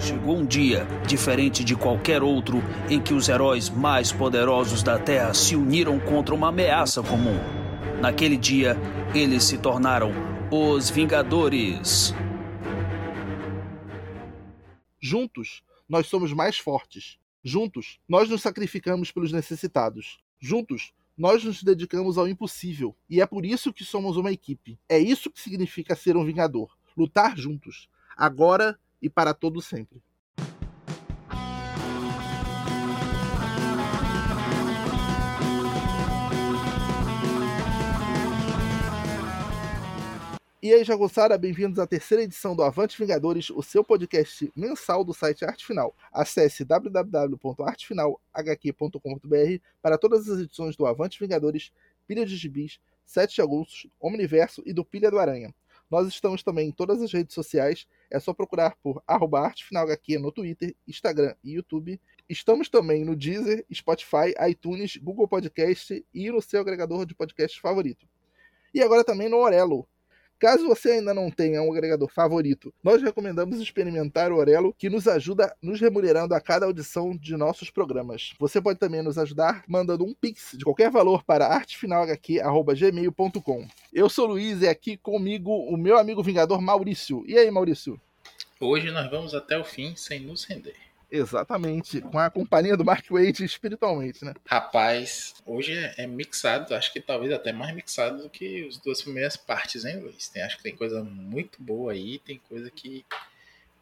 Chegou um dia, diferente de qualquer outro, em que os heróis mais poderosos da Terra se uniram contra uma ameaça comum. Naquele dia, eles se tornaram os Vingadores. Juntos, nós somos mais fortes. Juntos, nós nos sacrificamos pelos necessitados. Juntos, nós nos dedicamos ao impossível. E é por isso que somos uma equipe. É isso que significa ser um Vingador. Lutar juntos. Agora e para todo sempre. E aí, Jagussara, bem-vindos à terceira edição do Avante Vingadores, o seu podcast mensal do site Arte Final. Acesse www.artefinalhq.com.br para todas as edições do Avante Vingadores, Pilha de Gibis, Sete Agoustos, Omniverso e do Pilha do Aranha. Nós estamos também em todas as redes sociais, é só procurar por artefinalhq no Twitter, Instagram e YouTube. Estamos também no Deezer, Spotify, iTunes, Google Podcast e no seu agregador de podcast favorito. E agora também no Orelo Caso você ainda não tenha um agregador favorito, nós recomendamos experimentar o Orelo, que nos ajuda nos remunerando a cada audição de nossos programas. Você pode também nos ajudar mandando um pix de qualquer valor para artefinalhq.gmail.com. Eu sou o Luiz e aqui comigo o meu amigo Vingador Maurício. E aí, Maurício? Hoje nós vamos até o fim sem nos render. Exatamente, com a companhia do Mark Wade espiritualmente, né? Rapaz, hoje é, é, mixado, acho que talvez até mais mixado do que as duas primeiras partes, hein, Luiz? Tem, acho que tem coisa muito boa aí, tem coisa que,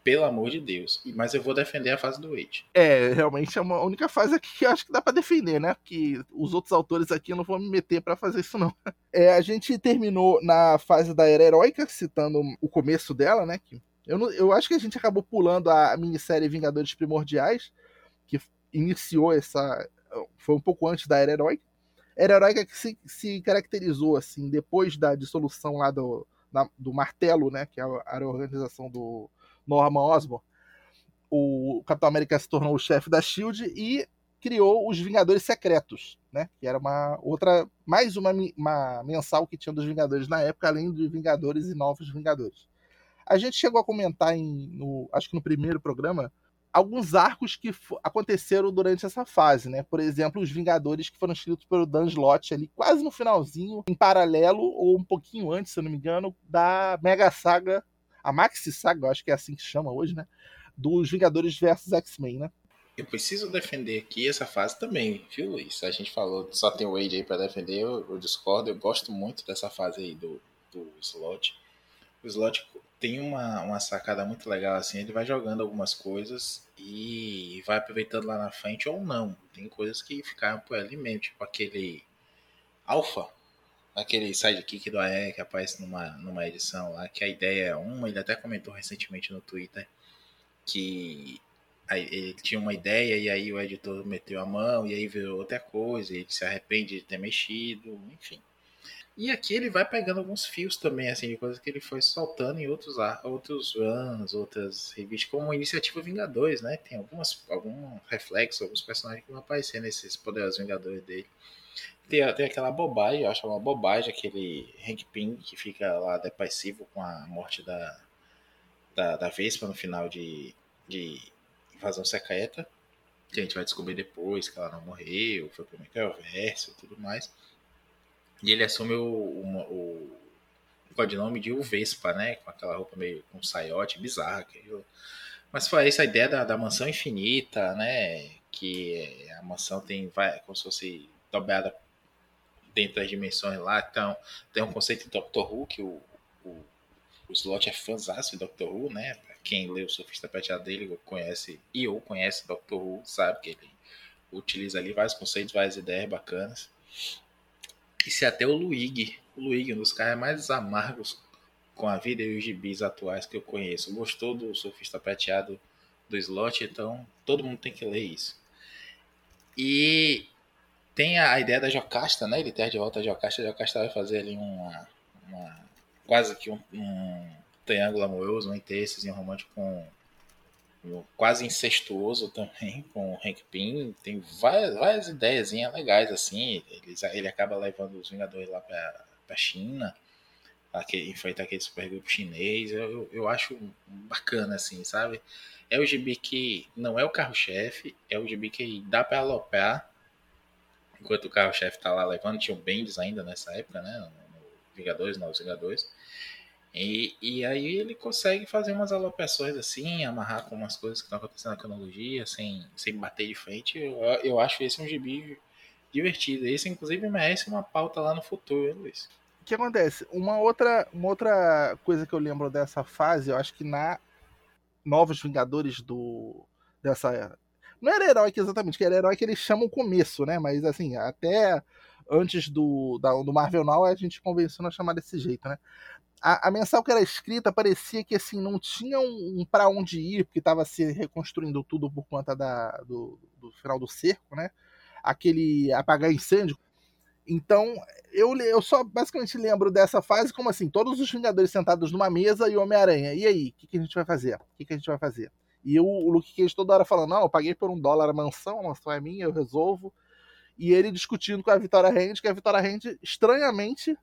pelo amor de Deus. Mas eu vou defender a fase do Wade. É, realmente é uma única fase aqui que eu acho que dá para defender, né? Que os outros autores aqui eu não vão me meter para fazer isso, não. É, a gente terminou na fase da Era Heróica, citando o começo dela, né? Que eu, não, eu acho que a gente acabou pulando a minissérie Vingadores Primordiais, que iniciou essa. Foi um pouco antes da Era Heróica. Era Heróica que se, se caracterizou, assim, depois da dissolução lá do, na, do Martelo, né? Que é a, organização do Norman Osborn. O Capitão América se tornou o chefe da Shield e criou os Vingadores Secretos, né? Que era uma outra, mais uma, uma mensal que tinha dos Vingadores na época, além dos Vingadores e Novos Vingadores. A gente chegou a comentar em, no, acho que no primeiro programa, alguns arcos que aconteceram durante essa fase, né? Por exemplo, os Vingadores que foram escritos pelo Dan Slott ali, quase no finalzinho, em paralelo, ou um pouquinho antes, se eu não me engano, da Mega Saga, a Maxi Saga, acho que é assim que chama hoje, né? Dos Vingadores versus X-Men, né? Eu preciso defender aqui essa fase também, viu, Luiz? A gente falou, só tem o Wade aí pra defender, eu, eu discordo, eu gosto muito dessa fase aí do, do Slot. O Slot tem uma, uma sacada muito legal assim, ele vai jogando algumas coisas e vai aproveitando lá na frente ou não. Tem coisas que ficaram por ali mesmo, tipo aquele Alpha, aquele sidekick do AE que aparece numa, numa edição lá, que a ideia é uma, ele até comentou recentemente no Twitter que ele tinha uma ideia e aí o editor meteu a mão e aí virou outra coisa, e ele se arrepende de ter mexido, enfim. E aqui ele vai pegando alguns fios também, assim, de coisas que ele foi soltando em outros, outros runs, outras revistas, como Iniciativa Vingadores, né? Tem algumas, algum reflexo, alguns personagens que vão aparecer nesses poderosos Vingadores dele. Tem, tem aquela bobagem, eu acho uma bobagem, aquele Hank Pym que fica lá depressivo com a morte da, da, da Vespa no final de, de Invasão Secreta. Que a gente vai descobrir depois que ela não morreu, foi pro Microverso e tudo mais. E ele assume o, o, o, codinome de o Vespa, né? Com aquela roupa meio com um saiote bizarra. Mas foi essa ideia da, da mansão infinita, né? Que a mansão tem vai, como se fosse dobrada dentro das dimensões lá. Então, tem um conceito de Doctor Who que o, o, o Slot é fãzão de Doctor Who, né? Quem lê o Sofista Prateado dele conhece e ou conhece Doctor Who, sabe que ele utiliza ali vários conceitos, várias ideias bacanas. E se até o Luigi, o Luigi, um dos caras mais amargos com a vida e os gibis atuais que eu conheço, gostou do surfista prateado do slot, então todo mundo tem que ler isso. E tem a, ideia da Jocasta, né? Ele tem de volta a Jocasta, a Jocasta vai fazer ali uma, uma quase que um, um triângulo amoroso, um interesse romântico com quase incestuoso também com o Hank Pym. Tem várias, várias ideias legais assim. Ele, ele acaba levando os Vingadores lá para a China. aquele, enfrentar aquele supergrupo chinês. Eu, eu, eu, acho bacana, assim, sabe? É o gibi que não é o carro-chefe, é o gibi que dá para aloprar. Enquanto o carro-chefe tá lá levando, tinha o Bendis ainda nessa época, né? No, Vingadores, Novos Vingadores. E, e aí ele consegue fazer umas alopeções assim, amarrar com umas coisas que estão acontecendo na cronologia, sem, sem bater de frente. Eu, eu acho esse um gibi divertido. Esse, inclusive, merece uma pauta lá no futuro, Luiz. O que acontece? Uma outra, uma outra coisa que eu lembro dessa fase, eu acho que na Novos Vingadores do. dessa. Não era herói exatamente, que era herói que eles chamam começo, né? Mas assim, até antes do, da, do Marvel Now a gente convenceu a chamar desse jeito, né? A, a, mensal que era escrita parecia que assim não tinha um, um para onde ir, porque estava se reconstruindo tudo por conta da, do, do final do cerco, né? aquele apagar incêndio. Então, eu, eu só basicamente lembro dessa fase como assim, todos os Vingadores sentados numa mesa e Homem-Aranha. E aí, o que, que, a gente vai fazer? O que, que, a gente vai fazer? E eu, o Luke Cage toda hora falando, não, eu paguei por um dólar a mansão, a mansão é minha, eu resolvo. E ele discutindo com a Vitória Hand, que a Vitória Hand, estranhamente,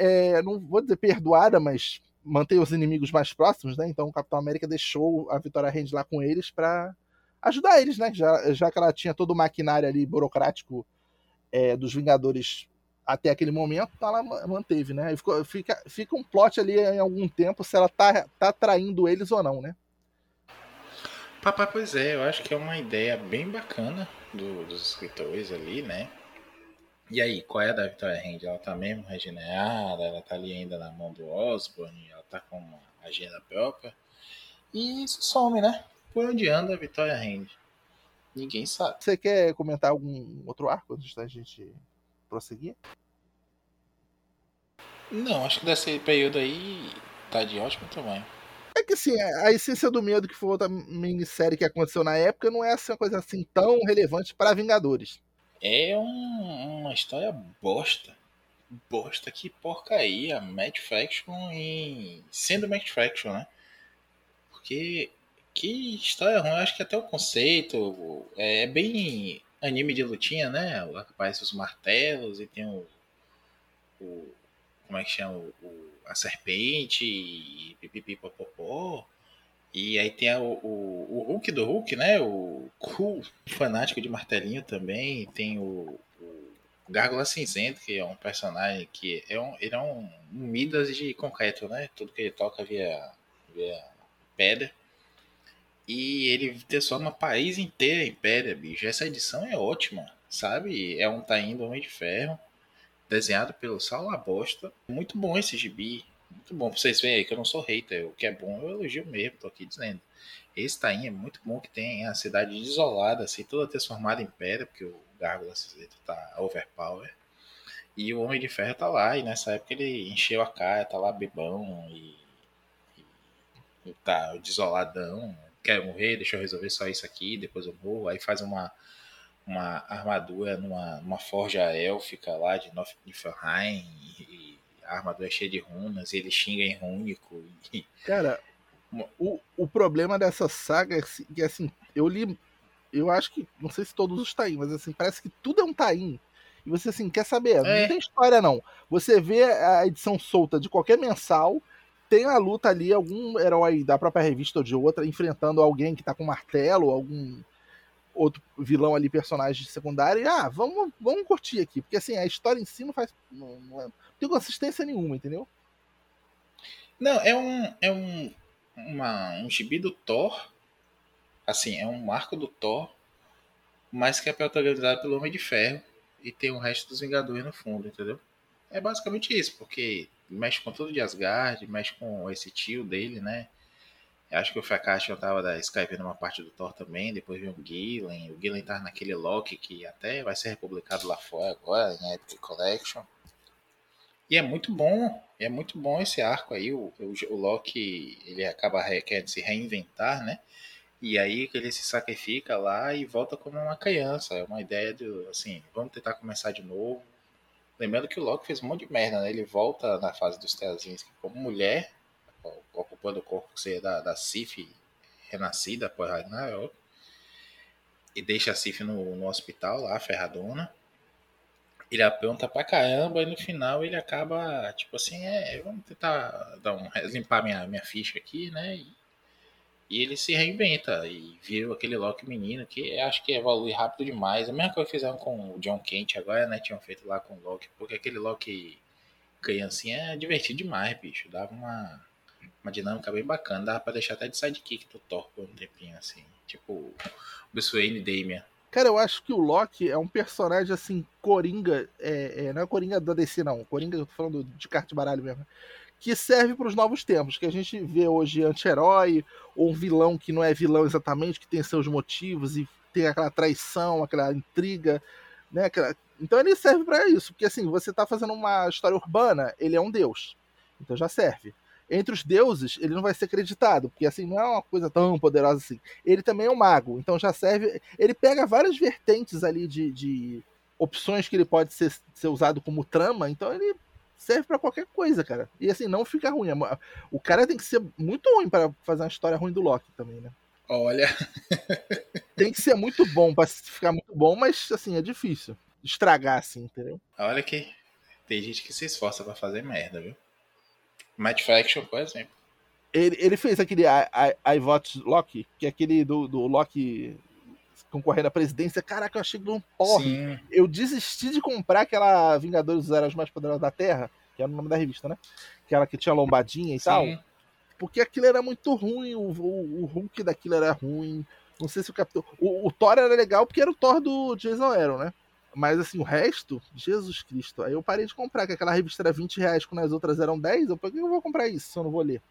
é, não vou dizer perdoada, mas mantém os inimigos mais próximos, né? Então o Capitão América deixou a Vitória Hand lá com eles para ajudar eles, né? Já, já que ela tinha todo o maquinário ali burocrático é, dos Vingadores até aquele momento, ela manteve, né? Ficou, fica, fica um plot ali em algum tempo se ela tá, tá traindo eles ou não, né? Papai, pois é, eu acho que é uma ideia bem bacana do, dos escritores ali, né? E aí, qual é a da Victoria Hand? Ela tá mesmo regenerada, ela tá ali ainda na mão do Osborne, ela tá com uma agenda própria. E isso some, né? Por onde anda a Vitória rende? Ninguém sabe. Você quer comentar algum outro arco antes da gente prosseguir? Não, acho que desse período aí tá de ótimo tamanho. É que assim, a essência do medo que foi outra minissérie que aconteceu na época não é assim, uma coisa assim tão relevante para Vingadores. É um, uma história bosta. Bosta que porcaria. Mad Faction e. sendo Mad Faction, né? Porque que história ruim. Eu acho que até o conceito é, é bem anime de lutinha, né? Aparece os martelos e tem o. o como é que chama? O, a serpente e pipipipopopó. E aí tem o, o, o, Hulk do Hulk, né? O cool fanático de martelinho também. Tem o, o Gárgula Cinzento, que é um personagem que é um, ele é um, um Midas de concreto, né? Tudo que ele toca via, via pedra. E ele transforma o país inteiro em pedra, bicho. Essa edição é ótima, sabe? É um Taim do Homem de Ferro, desenhado pelo Sal Labosta. Muito bom esse gibi. Muito bom. Vocês verem aí que eu não sou hater. O que é bom eu elogio mesmo, tô aqui dizendo. Esse Taim é muito bom que tem a cidade isolada, assim, toda transformada em pedra, porque o Gárgula Cinzento tá overpower. E o Homem de Ferro tá lá, e nessa época ele encheu a cara, tá lá bebão e, e, e tá desoladão quero morrer, deixa eu resolver só isso aqui, depois eu morro. Aí faz uma, uma armadura numa, numa forja élfica lá de Niflheim, e a armadura é cheia de runas, e ele xinga em rúnico. E... Cara, o, o problema dessa saga é que, assim, eu li, eu acho que, não sei se todos os Taim, mas assim, parece que tudo é um Taim. E você assim, quer saber? É. Não tem história não. Você vê a edição solta de qualquer mensal, tem a luta ali, algum herói da própria revista ou de outra, enfrentando alguém que tá com martelo, algum outro vilão ali, personagem secundário, e ah, vamos, vamos curtir aqui, porque assim, a história em si não faz. Não, não, é, não tem consistência nenhuma, entendeu? Não, é um. É um. Uma, um gibi do Thor. Assim, é um marco do Thor, mas que é protagonizado pelo Homem de Ferro e tem o resto dos Vingadores no fundo, entendeu? É basicamente isso, porque mexe com tudo de Asgard, mexe com esse tio dele, né? Eu acho que o Fakashi tava da Skype numa parte do Thor também, depois veio o Gillen, o Gillen tá naquele Loki que até vai ser republicado lá fora agora, em Epic Collection. E é muito bom, é muito bom esse arco aí, o, o, o Loki, ele acaba querendo se reinventar, né? E aí ele se sacrifica lá e volta como uma criança, é uma ideia de, assim, vamos tentar começar de novo, Lembrando que o Loki fez um monte de merda, né? Ele volta na fase dos Straczynski como mulher, ocupando o corpo da, da Sif renascida por Ragnarok. E deixa a Sif no, no hospital lá, ferradona. ele apronta pra caramba e no final ele acaba, tipo assim, é, vamos tentar dar um, limpar minha, minha ficha aqui, né? E, e ele se reinventa e vira aquele Loki menino que acho que evolui rápido demais. A mesma coisa que fizeram com o John Kent agora, né? Tinham feito lá com o Loki, porque aquele Loki criancinha é divertido demais, bicho. Dava uma, uma dinâmica bem bacana, dava pra deixar até de sidekick do Thor por um tempinho, assim. Tipo, Bruce Wayne e Damian. Cara, eu acho que o Loki é um personagem assim, coringa. É, é, não é coringa da DC, não. Coringa, eu tô falando de carta de baralho mesmo. Que serve para os novos tempos. Que a gente vê hoje anti-herói, ou um vilão que não é vilão exatamente, que tem seus motivos e tem aquela traição, aquela intriga. Né? Aquela... Então ele serve para isso. Porque assim, você tá fazendo uma história urbana, ele é um deus. Então já serve entre os deuses, ele não vai ser acreditado, porque assim não é uma coisa tão poderosa assim. Ele também é um mago, então já serve. Ele pega várias vertentes ali de, de opções que ele pode ser, ser usado como trama, então ele serve para qualquer coisa, cara. E assim, não fica ruim. O cara tem que ser muito ruim para fazer uma história ruim do Loki também, né? Olha. tem que ser muito bom para ficar muito bom, mas assim, é difícil estragar assim, entendeu? Olha que tem gente que se esforça para fazer merda, viu? Matt Fraction, por exemplo. Ele, ele fez aquele I, I, I Vote Loki, que é aquele do, do Loki concorrendo à presidência. Caraca, eu achei que um porre. Eu desisti de comprar aquela Vingadores dos Heróis Mais Poderosos da Terra, que era o nome da revista, né? Aquela que tinha lombadinha e Sim. tal. Porque aquilo era muito ruim, o, o, o, Hulk daquilo era ruim. Não sei se o Capitão. O, o Thor era legal porque era o Thor do Jason Aaron, né? Mas assim, o resto, Jesus Cristo. Aí eu parei de comprar, que aquela revista era 20 reais quando as outras eram 10. Eu, por que eu vou comprar isso se eu não vou ler?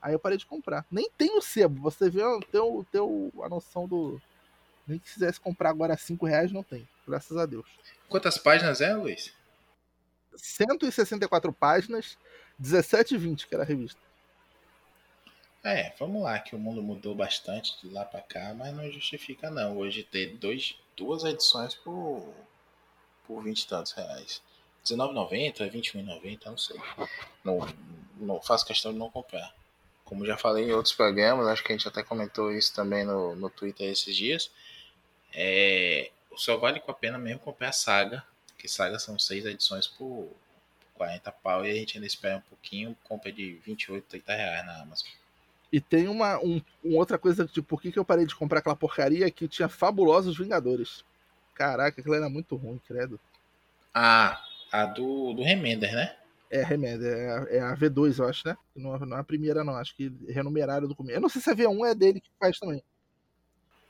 Aí eu parei de comprar. Nem tem o sebo. Você vê teu, teu, a noção do. Nem que quisesse comprar agora 5 reais, não tem. Graças a Deus. Quantas páginas é, Luiz? 164 páginas, 17 e 20, que era a revista. É, vamos lá, que o mundo mudou bastante de lá para cá, mas não justifica não. Hoje ter dois, duas edições por por 20 e tantos reais. R$19,90, R$21,90, não sei. Não, não faço questão de não comprar. Como já falei em outros programas, acho que a gente até comentou isso também no, no Twitter esses dias. É, só vale a pena mesmo comprar a saga, que saga são seis edições por 40 pau e a gente ainda espera um pouquinho, compra de 28, 30 reais na Amazon. E tem uma, um, uma outra coisa de por que, que eu parei de comprar aquela porcaria que tinha fabulosos Vingadores. Caraca, aquilo era muito ruim, credo. Ah, a do, do Remender, né? É, Remender, é a, é a V2, eu acho, né? Não, não é a primeira, não. Acho que renumeraram do começo. Eu não sei se a V1 é dele que faz também.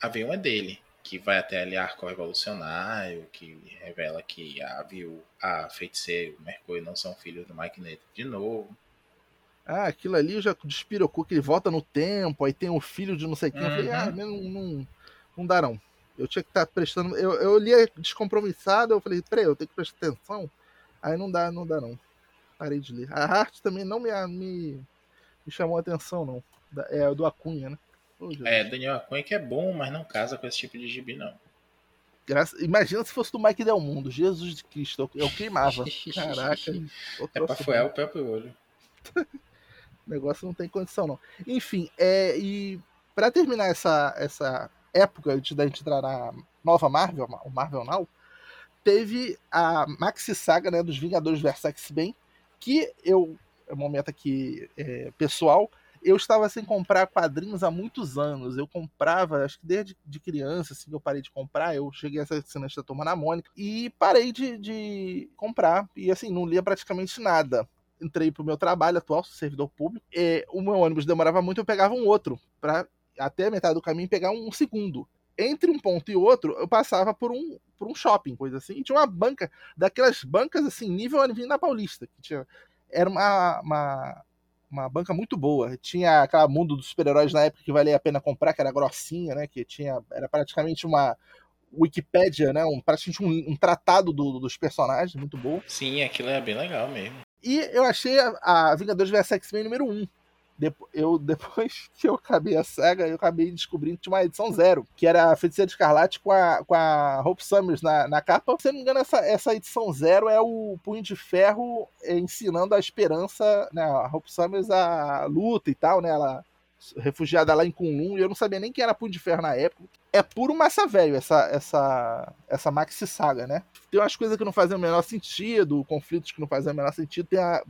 A V1 é dele, que vai até ali Arco Revolucionário, que revela que a Viu, a Feiticeiro e o Mercúrio não são filhos do Mike Neto de novo. Ah, aquilo ali já despirocou que ele volta no tempo, aí tem um filho de não sei quem. Uhum. Eu falei, ah, uhum. não, não, não dá não. Eu tinha que estar tá prestando. Eu, eu lia descompromissado, eu falei, peraí, eu tenho que prestar atenção. Aí não dá, não dá não. Parei de ler. A arte também não me, me, me chamou a atenção, não. É do Acunha, né? Oh, é, Daniel Acunha que é bom, mas não casa com esse tipo de gibi, não. Graça... Imagina se fosse do Mike Del Mundo, Jesus de Cristo, eu queimava. Caraca. É pra folhar o próprio olho. o negócio não tem condição, não. Enfim, é, e para terminar essa, essa época antes da gente entrar na nova Marvel, o Marvel Now, teve a maxi saga né, dos Vingadores vs X-Men, que eu, é um momento aqui é, pessoal, eu estava sem comprar quadrinhos há muitos anos. Eu comprava, acho que desde de criança, assim, eu parei de comprar. Eu cheguei a essa cena da Turma na Mônica e parei de, de comprar. E assim, não lia praticamente nada entrei pro meu trabalho atual, servidor público, e o meu ônibus demorava muito, eu pegava um outro para até a metade do caminho pegar um segundo. Entre um ponto e outro, eu passava por um, por um shopping, coisa assim, e tinha uma banca, daquelas bancas assim, nível Avenida Paulista, que tinha, era uma, uma, uma banca muito boa. Tinha aquela mundo dos super-heróis na época que valia a pena comprar, que era grossinha, né? Que tinha. Era praticamente uma Wikipédia, né? Um, praticamente um, um tratado do, dos personagens, muito bom. Sim, aquilo é bem legal mesmo. E eu achei a, a Vingadores vs X-Men número 1 eu, depois que eu acabei a saga, eu acabei descobrindo que tinha uma edição zero, que era a Feiticeira Escarlate com a, com a Hope Summers na, na capa. Se não me engano, essa, essa edição zero é o Punho de Ferro ensinando a esperança, né? A Hope Summers a luta e tal, né? Ela refugiada lá em Kunlun, e eu não sabia nem quem era Punho de Ferro na época. É puro massa velho essa, essa, essa Maxi Saga, né? Tem umas coisas que não fazem o menor sentido, conflitos que não fazem o menor sentido. Tem a,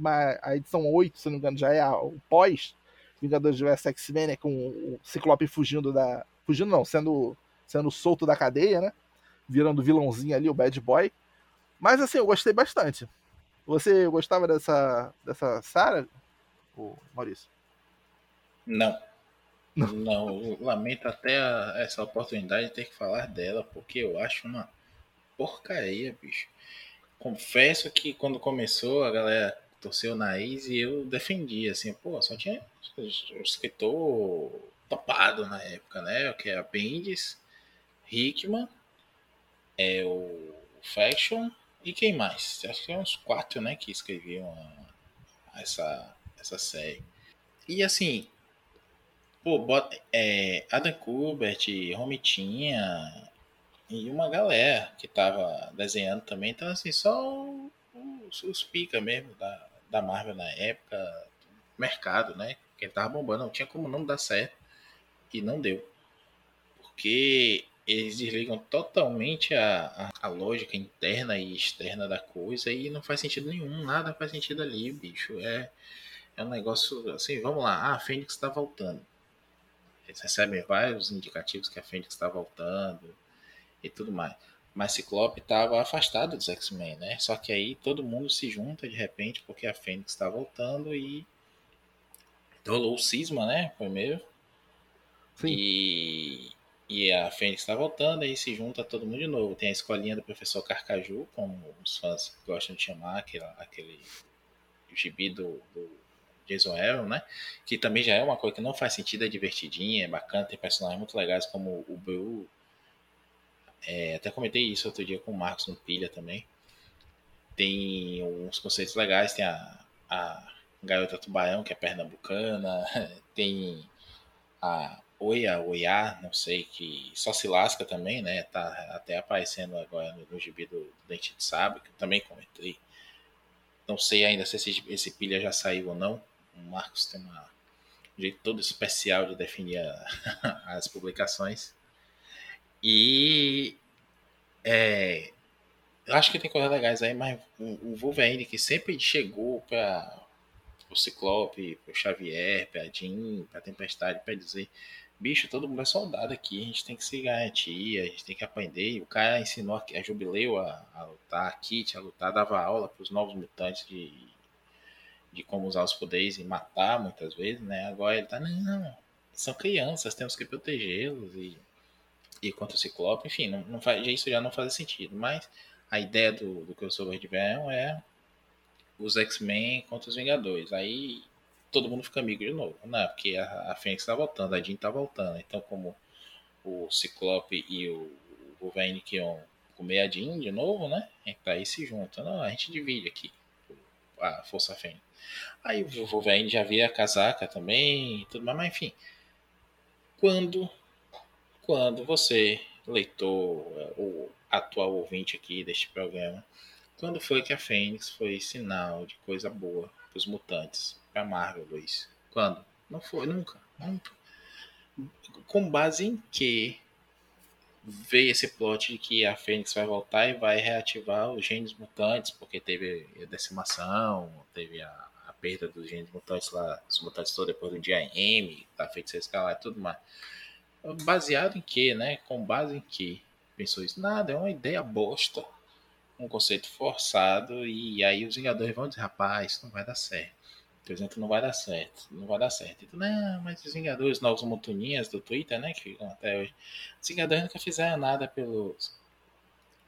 a edição 8, se não me engano, já é a, o pós Vingadores vs X-Men, né, com o Ciclope fugindo da. Fugindo não, sendo, sendo solto da cadeia, né? Virando vilãozinho ali, o bad boy. Mas assim, eu gostei bastante. Você gostava dessa, dessa Sarah, Maurício? Não. Não, lamento até a, essa oportunidade de ter que falar dela, porque eu acho uma porcaria, bicho. Confesso que quando começou, a galera torceu o nariz e eu defendi, assim, pô, só tinha um escritor topado na época, né? Que é a Bendis, Hickman, é o Faction e quem mais? Acho que é uns quatro, né, que escreviam a, essa, essa série. E assim, pô, bota, é, Adam Kubert, Romitinha e uma galera que tava desenhando também. Então, assim, só os, os pica mesmo da, da Marvel na época, mercado, né? Que tava bombando, não tinha como não dar certo. E não deu. Porque eles desligam totalmente a, a, a, lógica interna e externa da coisa e não faz sentido nenhum, nada faz sentido ali, bicho. É, é um negócio assim, vamos lá, ah, a Fênix está voltando. Eles recebem vários indicativos que a Fênix está voltando e tudo mais. Mas Ciclope estava afastado dos X-Men, né? Só que aí todo mundo se junta de repente porque a Fênix está voltando e rolou o cisma, né? Primeiro. Sim. E e a Fênix está voltando, aí se junta todo mundo de novo. Tem a escolinha do professor Carcaju, como os fãs gostam de chamar, aquele, aquele gibi do, do Jason Aaron, né? Que também já é uma coisa que não faz sentido, é divertidinha, é bacana, tem personagens muito legais como o Blue. É, até comentei isso outro dia com o Marcos no Pilha também. Tem uns conceitos legais, tem a, a Garota Tubarão, que é pernambucana, tem a Oia, Oiá, não sei, que só se lasca também, né? Tá até aparecendo agora no, no gibi do Dente de Sabre, que eu também comentei. Não sei ainda se esse, esse pilha já saiu ou não. O Marcos tem uma, um jeito todo especial de definir a, as publicações. E é, eu acho que tem coisas legais aí, mas o, Wolverine que sempre chegou para o Ciclope, para o Xavier, para a Jean, para a Tempestade, para dizer bicho, todo mundo é soldado aqui, a gente tem que se garantir, a gente tem que aprender. E o cara ensinou a Jubileu a, a lutar, a Kit a lutar, dava aula para os novos mutantes de, de como usar os poderes e matar muitas vezes, né? Agora ele tá, não, são crianças, temos que protegê-los e, e contra o Ciclope, enfim, não, não faz, isso já não faz sentido. Mas a ideia do, do crossover de verão é os X-Men contra os Vingadores. Aí todo mundo fica amigo de novo, né? Porque a, a Fênix tá voltando, a Jean tá voltando. Então, como o Ciclope e o que iam comer a Jean de novo, né? Então aí se juntam. Não, a gente divide aqui a Força Fênix. Aí o Wolverine já via a casaca também, tudo mais, mas enfim. Quando, quando você, leitor, o atual ouvinte aqui deste programa, quando foi que a Fênix foi sinal de coisa boa para os mutantes? pra Marvel, Luiz? Quando? Não foi, nunca. Nunca. Com base em que veio esse plot de que a Fênix vai voltar e vai reativar os genes mutantes, porque teve a decimação, teve a, a perda dos genes mutantes lá, os mutantes todos depois do dia M, da feiticeira escalar e tudo mais. Baseado em que, né? Com base em que? Pensou isso? Nada, é uma ideia bosta. Um conceito forçado, e aí os Vingadores vão dizer, rapaz, não vai dar certo por exemplo, não vai dar certo. Não vai dar certo. Então, não, mas os Vingadores, novos montuninhas do Twitter, né, que ficam até hoje. Os Vingadores nunca fizeram nada pelos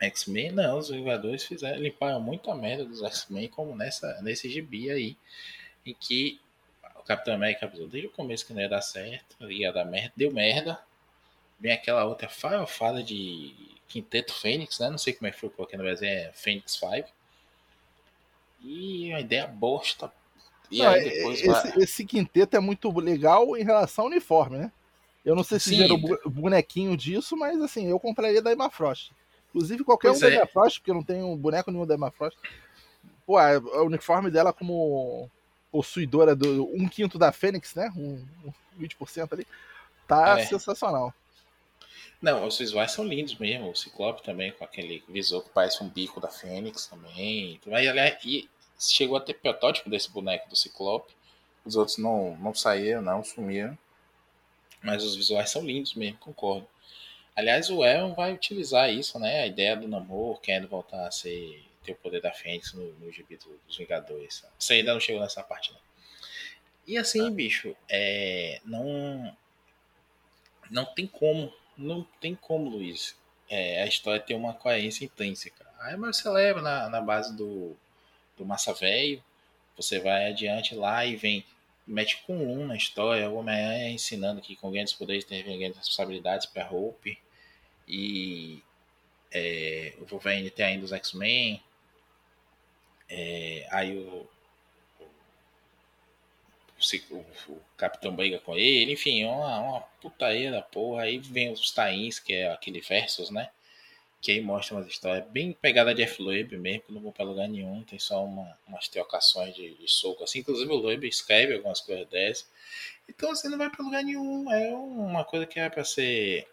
X-Men, não. Os Vingadores fizeram, limparam a merda dos X-Men, como nessa, nesse gibi aí, em que Capitão América avisou desde o começo que não ia dar certo, ia dar merda, deu merda. Vem aquela outra farofada de Quinteto Fênix, né? Não sei como é que foi porque no Brasil, é Fênix 5. E uma ideia bosta e não, aí depois esse, vai... esse, quinteto é muito legal em relação ao uniforme, né? Eu não sei se o bonequinho disso, mas assim, eu compraria da Emma Frost. Inclusive qualquer pois um é. da Emma Frost, porque eu não tenho boneco nenhum da Emma Frost. Pô, o uniforme dela como possuidora do um quinto da Fênix, né? Um, 20% ali. Tá é. sensacional. Não, os visuais são lindos mesmo. O Ciclope também, com aquele visor que parece um bico da Fênix também. Mas, aliás, e chegou a ter protótipo desse boneco do Ciclope. Os outros não, não saíram, não sumiram. Mas os visuais são lindos mesmo, concordo. Aliás, o Elon vai utilizar isso, né? A ideia do Namor querendo voltar a ser ter o poder da Fênix no, no gibi dos Vingadores. Você ainda não chegou nessa parte, não. E assim, ah. bicho, é, não não tem como, não tem como, Luiz. É, a história ter uma coerência intrínseca. Aí você leva na, na base do, do Massa Velho, você vai adiante lá e vem, mete com um na história, o Homem-Aranha ensinando que com grandes poderes tem grandes responsabilidades para Hope, e é, o Wolverine tem ainda os X-Men, é, aí o, o, o, Capitão briga com ele, enfim, é uma, uma putaria da porra. Aí vem os Tains, que é aquele Versus, né? Que aí mostra umas histórias bem pegada de F-Loeb mesmo, que não vão pra lugar nenhum, tem só uma, umas trocações de, de soco assim. Inclusive o Loeb escreve algumas coisas dessas. Então você assim, não vai pra lugar nenhum, é uma coisa que é pra ser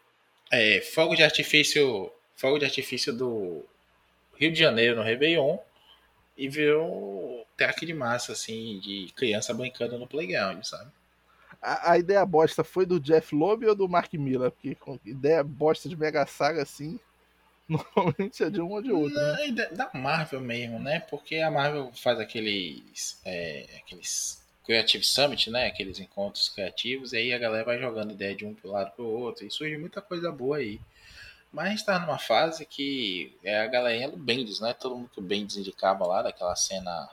é, fogo de artifício, fogo de artifício do Rio de Janeiro no Réveillon e ver um teatro de massa, assim, de criança brincando no playground, sabe? A, a, ideia bosta foi do Jeff Loeb ou do Mark Miller? Porque ideia bosta de Mega Saga, assim, normalmente é de um ou de outro. Não, né? Da Marvel mesmo, né? Porque a Marvel faz aqueles, é, aqueles Creative Summit, né? Aqueles encontros criativos, e aí a galera vai jogando ideia de um pro lado pro outro, e surge muita coisa boa aí. Mas a gente tá numa fase que é a galerinha do Bendis, né? Todo mundo que o Bendis indicava lá, daquela cena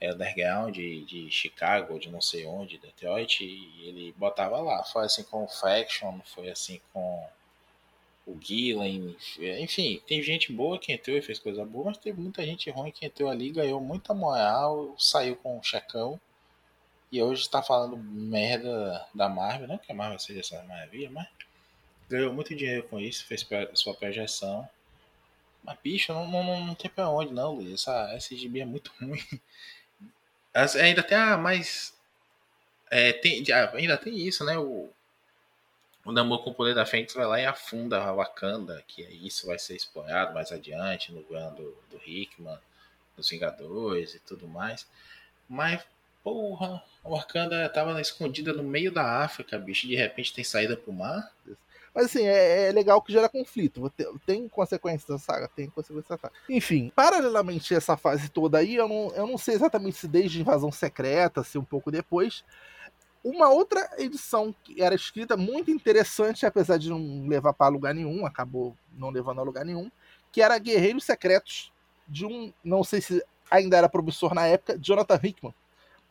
é, underground de, de Chicago, de não sei onde, Detroit, e ele botava lá. Foi assim com o Faction, foi assim com o Gillen, enfim, tem gente boa que entrou e fez coisa boa, mas teve muita gente ruim que entrou ali, ganhou muita moral, saiu com um checão. E hoje está falando merda da Marvel, não que a Marvel seja essa maravilha, mas ganhou muito dinheiro com isso, fez sua projeção. Mas, bicho, não, não, não tem pra onde, não, Luiz. Essa, essa GB é muito ruim. Ainda tem a mais. É, tem, ainda tem isso, né? O, o Namor com o poder da Fênix vai lá e afunda a Wakanda, que isso vai ser explorado mais adiante no grande do, do Hickman, dos Vingadores e tudo mais. Mas, porra, a Wakanda tava escondida no meio da África, bicho, de repente tem saída pro mar. Mas assim, é, é legal que gera conflito. Tem consequências da saga? Tem consequências da saga. Enfim, paralelamente a essa fase toda aí, eu não, eu não sei exatamente se desde Invasão Secreta, se um pouco depois. Uma outra edição que era escrita muito interessante, apesar de não levar para lugar nenhum, acabou não levando a lugar nenhum, que era Guerreiros Secretos, de um, não sei se ainda era promissor na época, Jonathan Hickman.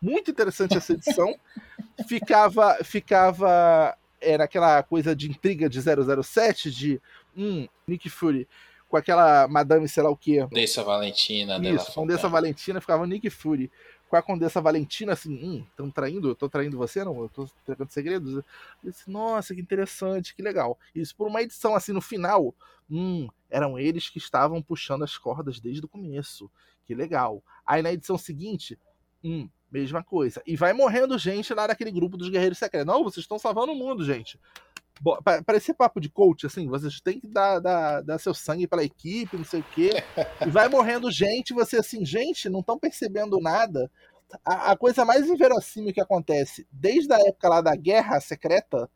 Muito interessante essa edição. ficava, ficava era aquela coisa de intriga de 007, de hum, Nick Fury com aquela Madame sei lá o que. Condessa Valentina. Isso, Condessa Valentina ficava Nick Fury com a Condessa Valentina assim, hum, estão traindo, eu tô traindo você, não, eu tô trocando segredos. Eu disse, nossa, que interessante, que legal. Isso por uma edição assim, no final, hum, eram eles que estavam puxando as cordas desde o começo, que legal. Aí na edição seguinte, hum, Mesma coisa. E vai morrendo gente lá naquele grupo dos guerreiros secretos. Não, vocês estão salvando o mundo, gente. Parece papo de coach, assim, vocês têm que dar, dar, dar seu sangue pela equipe, não sei o quê. E vai morrendo gente, você assim, gente, não estão percebendo nada. A, a, coisa mais inverossímil que acontece desde a época lá da Guerra Secreta,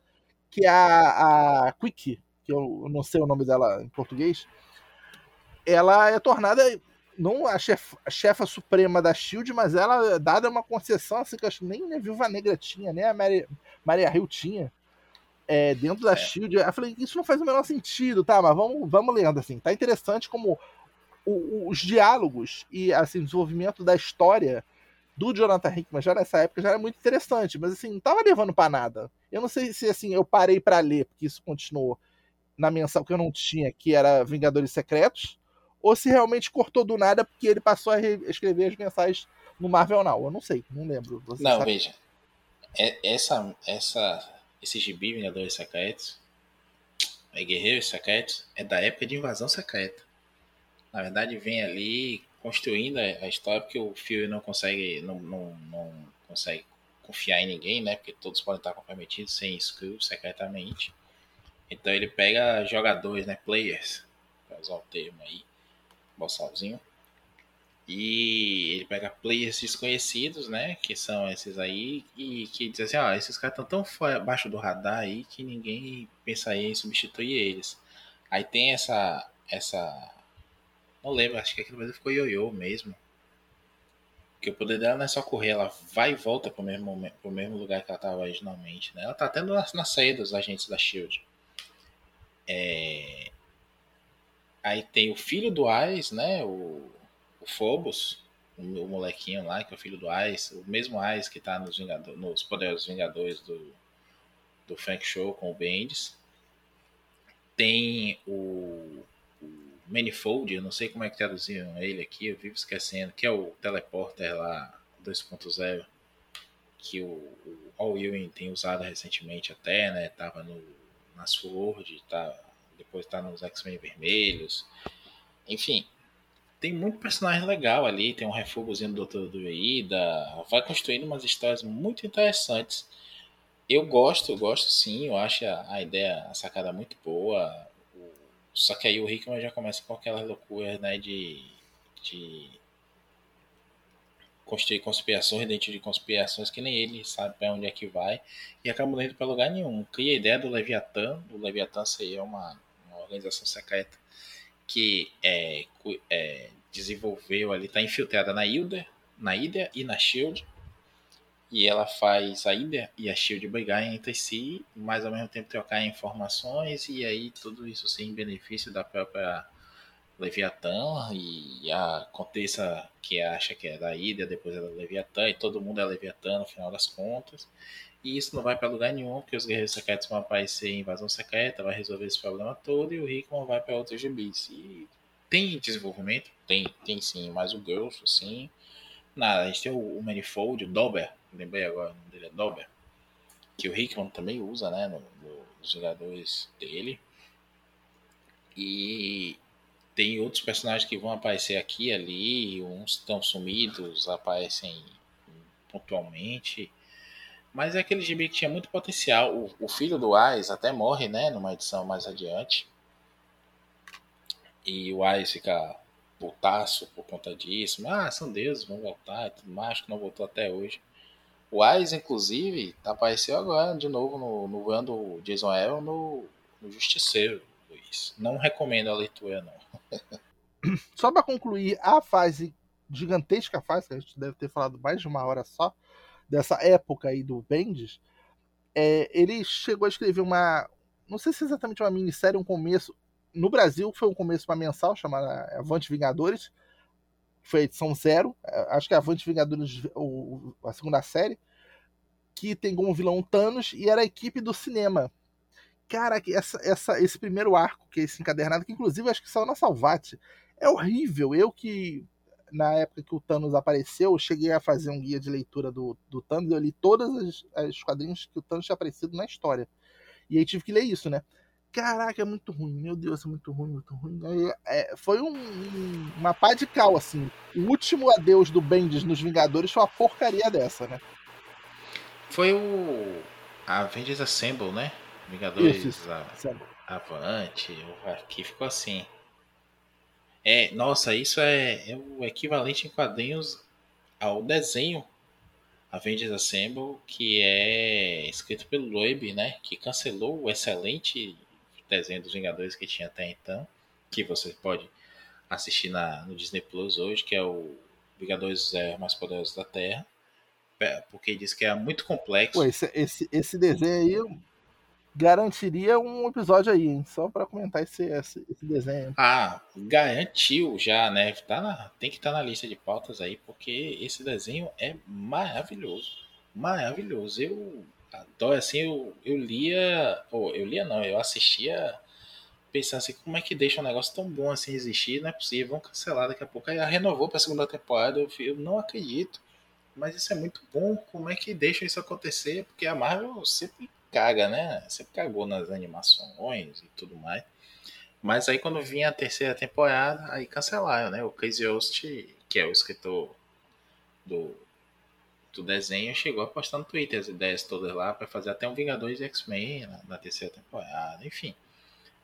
que é a, a Quick, que eu não sei o nome dela em português, ela é tornada não a, chef, a chefa suprema da Shield, mas ela dada uma concessão assim que eu acho que nem a Viúva Negra tinha, nem a Maria, Maria Hill tinha. É, dentro da é. Shield, eu falei, isso não faz o menor sentido, tá? Mas vamos, vamos lendo assim. Tá interessante como o, o, os diálogos e assim, o desenvolvimento da história do Jonathan Hickman já nessa época já era muito interessante, mas assim, não tava levando para nada. Eu não sei se assim, eu parei para ler, porque isso continuou na menção que eu não tinha, que era Vingadores Secretos, ou se realmente cortou do nada porque ele passou a escrever as mensagens no Marvel Now. Eu não sei, não lembro. Você não, sabe? veja. É, essa, essa, esse gibi Vingadores Secretos, é Guerreiros Secretos, é da época de Invasão Secreta. Na verdade, vem ali construindo a história porque o filme não consegue, não, não, não consegue confiar em ninguém, né? Porque todos podem estar comprometidos sem skill secretamente. Então ele pega jogadores, né? Players, para usar o termo aí, bossalzinho. E ele pega players desconhecidos, né? Que são esses aí, e que diz assim, ó, esses caras estão tão abaixo do radar aí que ninguém pensaria em substituir eles. Aí tem essa. essa. Não lembro, acho que aqui no Brasil ficou ioiô mesmo. Porque o poder dela não é só correr, ela vai e volta pro mesmo, pro mesmo lugar que ela estava originalmente. Né? Ela tá tendo na, na saída dos agentes da Shield. É... Aí tem o filho do Ice, né? O o Phobos, o, o, molequinho lá, que é o filho do Ice, o mesmo Ice que tá nos, Vingador, nos Poderosos Vingadores do, do Frank Show com o Bendis. Tem o, o Manifold, eu não sei como é que traduziram ele aqui, eu vivo esquecendo, que é o teleporter lá 2.0, que o, o All Ewing tem usado recentemente até, né? Tava no, na Sword, tá, depois tá nos X-Men Vermelhos. Enfim, tem muito personagem legal ali, tem um refúgiozinho do Doutor do Ida, vai construindo umas histórias muito interessantes. Eu gosto, eu gosto sim, eu acho a, a ideia, a sacada muito boa. Só que aí o Rickman já começa com aquelas loucuras, né, de, de construir conspirações dentro de conspirações que nem ele sabe para onde é que vai e acaba não indo para lugar nenhum. Cria a ideia do Leviatã, o Leviatã seria uma organização secreta que é, é, desenvolveu ali, está infiltrada na Hilda, na Ida e na Shield. E ela faz a Ida e a Shield brigarem entre si, mas ao mesmo tempo trocar informações, e aí tudo isso sem benefício da própria Leviatã, e aconteça que acha que é da Ida, depois é da Leviatã, e todo mundo é Leviatã no final das contas. E isso não vai para lugar nenhum, porque os guerreiros secretos vão aparecer em invasão secreta, vai resolver esse problema todo, e o Rickman vai para outros gibis. E tem desenvolvimento, tem, tem sim, mas o Girls, assim. Nada, a gente tem o, o Manifold, o Dober, lembrei agora, o nome dele é Dober, que o Rickman também usa, né, no, no, nos jogadores dele. E tem outros personagens que vão aparecer aqui e ali, uns estão sumidos, aparecem pontualmente. Mas é aquele gibi que tinha muito potencial. O, o filho do Ais até morre, né? Numa edição mais adiante. E o Ais fica putaço por conta disso. Ah, são deuses, vão voltar e tudo mais. que não voltou até hoje. O Ais, inclusive, apareceu agora de novo no, no van do Jason Aaron no, no Justiceiro, Luiz. Não recomendo a leitura, não. Só para concluir a fase, gigantesca fase, que a gente deve ter falado mais de uma hora só, dessa época aí do Bendis, é, ele chegou a escrever uma. Não sei se é exatamente uma minissérie, um começo. No Brasil foi um começo uma mensal chamada Avante Vingadores. Foi a edição zero. É, acho que é Avante Vingadores, o, a segunda série. Que tem como vilão Thanos e era a equipe do cinema. Cara, essa, essa, esse primeiro arco, que é esse encadernado, que inclusive acho que saiu na Salvate, é horrível. Eu que na época que o Thanos apareceu, eu cheguei a fazer um guia de leitura do, do Thanos, eu li todas as, as quadrinhos que o Thanos tinha aparecido na história. E aí tive que ler isso, né? Caraca, é muito ruim, meu Deus, é muito ruim, muito ruim. É, foi um, um, uma pá de cal, assim. O último adeus do Bendis nos Vingadores foi uma porcaria dessa, né? Foi o Avengers Assemble, né? Vingadores isso, isso. Avante, aqui ficou assim. É, nossa, isso é, é o equivalente em quadrinhos ao desenho Avengers Assemble, que é escrito pelo Loeb, né? Que cancelou o excelente desenho dos Vingadores que tinha até então, que você pode assistir na, no Disney Plus hoje, que é o Vingadores é, Mais Poderosos da Terra, porque diz que é muito complexo. Pô, esse, esse, esse desenho aí garantiria um episódio aí, hein? Só para comentar esse, esse, esse, desenho. Ah, garantiu já, né? Tá na, tem que estar tá na lista de pautas aí, porque esse desenho é maravilhoso. Maravilhoso. Eu adoro, assim, eu, eu lia. Ou eu lia não, eu assistia pensando assim, como é que deixa um negócio tão bom assim existir? Não é possível, vão cancelar daqui a pouco. Aí renovou para a segunda temporada, eu, eu não acredito. Mas isso é muito bom. Como é que deixa isso acontecer? Porque a Marvel sempre caga, né? Sempre cagou nas animações e tudo mais. Mas aí quando vinha a terceira temporada, aí cancelaram, né? O Casey Host, que é o escritor do do desenho chegou a postar no Twitter as ideias todas lá para fazer até um Vingadores X-Men na, na, terceira temporada. Enfim,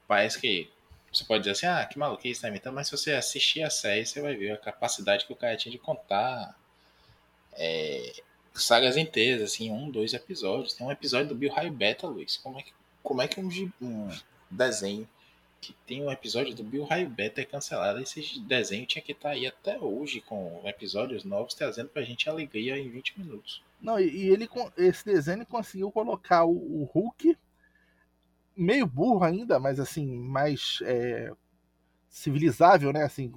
parece que você pode dizer assim, ah, que maluquice, tá imitando, mas se você assistir a série, você vai ver a capacidade que o cara tinha de contar é, sagas inteiras, assim, um, dois episódios. Tem um episódio do Bill High Beta, Luiz. Como é que, como é que um, um desenho que tem um episódio do Bill High Beta é cancelado? Esse desenho tinha que estar tá aí até hoje com episódios novos trazendo pra gente alegria em 20 minutos. Não, e, e ele esse desenho conseguiu colocar o, o Hulk meio burro ainda, mas assim, mais é, civilizável, né? Assim,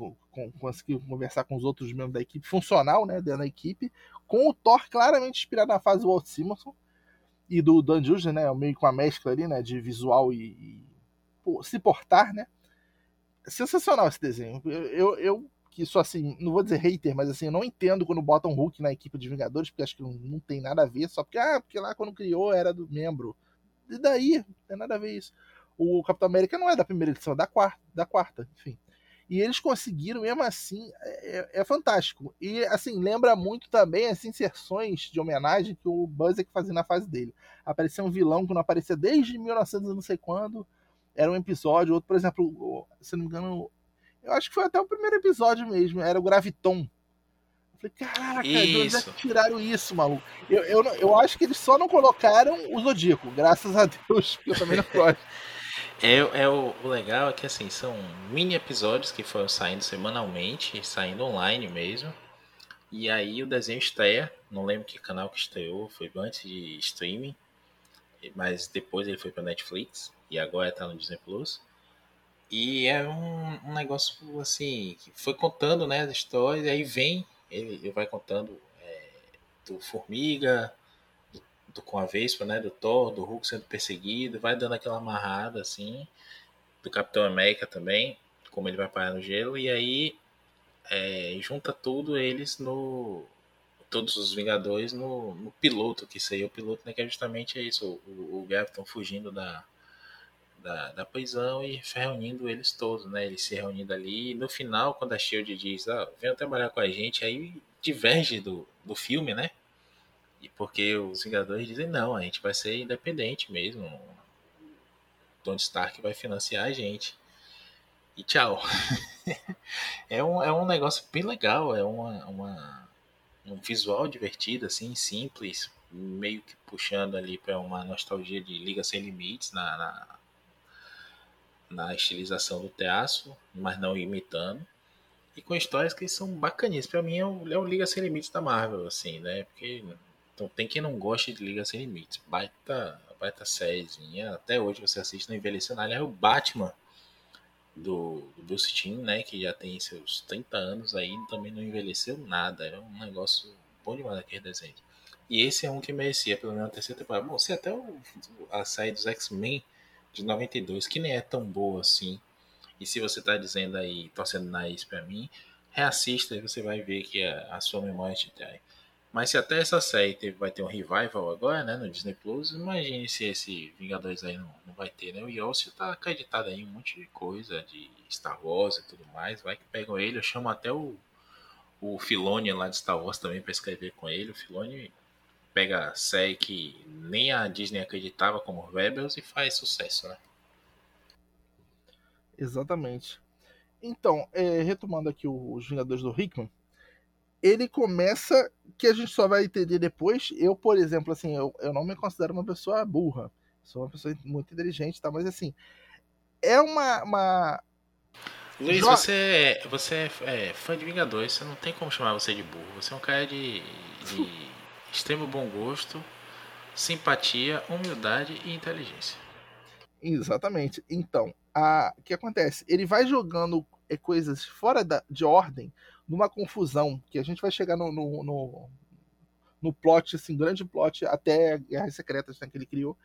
conseguir conversar com os outros membros da equipe, funcional, né? Dentro da equipe, com o Thor claramente inspirado na fase do Walt Simonson e do Dan Jurgen, né? Meio com a mescla ali, né? De visual e, e se portar, né? Sensacional esse desenho. Eu, eu, eu, que sou assim, não vou dizer hater, mas assim, eu não entendo quando botam Hulk na equipe de Vingadores, porque acho que não, não tem nada a ver, só porque, ah, porque lá quando criou era do membro. E daí? Não tem nada a ver isso. O Capitão América não é da primeira edição, é da quarta, da quarta, enfim. E eles conseguiram, mesmo assim, é, é, é, fantástico. E, assim, lembra muito também as inserções de homenagem que o Buzzek fazia na fase dele. Aparecia um vilão que não aparecia desde 1900 não sei quando. Era um episódio, outro, por exemplo, se não me engano, eu acho que foi até o primeiro episódio mesmo, era o Graviton. Falei, caraca, de onde é que tiraram isso, maluco? Eu, eu, eu acho que eles só não colocaram o Zodíaco, graças a Deus, porque eu também não gosto. É, é o, o, legal é que assim, são mini episódios que foram saindo semanalmente, saindo online mesmo. E aí o desenho estreia, não lembro que canal que estreou, foi antes de streaming, mas depois ele foi para Netflix e agora está no Disney Plus. E é um, um, negócio assim, que foi contando né, as histórias, e aí vem ele, ele vai contando é, do Formiga, do, com a Vespa, né? Do Thor, do Hulk sendo perseguido, vai dando aquela amarrada assim, do Capitão América também, como ele vai parar no gelo, e aí é, junta tudo eles no. Todos os Vingadores no, no piloto, que seria o piloto, né? Que é justamente isso, o, o fugindo da, da, da prisão e reunindo eles todos, né? Eles se reunindo ali. E no final, quando a Shield diz, ah, venham trabalhar com a gente, aí diverge do, do filme, né? E porque os Vingadores dizem, não, a gente vai ser independente mesmo. Tony Stark vai financiar a gente. E tchau. é, um, é um negócio bem legal, é uma, uma, um visual divertido, assim, simples, meio que puxando ali para uma nostalgia de Liga Sem Limites na, na na estilização do teatro, mas não imitando. E com histórias que são bacaninhas. Pra mim é o, é o Liga Sem Limites da Marvel, assim, né? Porque então, tem quem não goste de Liga Sem Limites. Baita, baita sériezinha. Até hoje você assiste, não envelheceu nada. É o Batman do, do Bruce Timm, né? Que já tem seus 30 anos aí, também não envelheceu nada. É um negócio bom demais aquele desenho. E esse é um que merecia, pelo menos, a terceira temporada. Bom, se até o, a série dos X-Men de 92, que nem é tão boa assim. E se você tá dizendo aí, torcendo nariz para mim, reassista e você vai ver que a, a sua memória te trai. Mas se até essa série teve, vai ter um revival agora, né, no Disney Plus, imagine se esse Vingadores aí não, não vai ter, né? O Yossi tá acreditado aí em um monte de coisa, de Star Wars e tudo mais, vai que pegam ele, eu chamo até o, o Filoni lá de Star Wars também para escrever com ele, o Filoni pega série que nem a Disney acreditava como Rebels e faz sucesso, né? Exatamente. Então, é, retomando aqui os Vingadores do Hickman, ele começa que a gente só vai entender depois. Eu, por exemplo, assim, eu, eu não me considero uma pessoa burra. Sou uma pessoa muito inteligente, tá? Mas assim, é uma. uma... Luiz, jo... você, é, você é, é fã de Vingadores, você não tem como chamar você de burro. Você é um cara de, de extremo bom gosto, simpatia, humildade e inteligência. Exatamente. Então, o que acontece? Ele vai jogando coisas fora da, de ordem, numa confusão, que a gente vai chegar no, no, no, no plot, assim, grande plot, até Guerras Secretas né, que ele criou,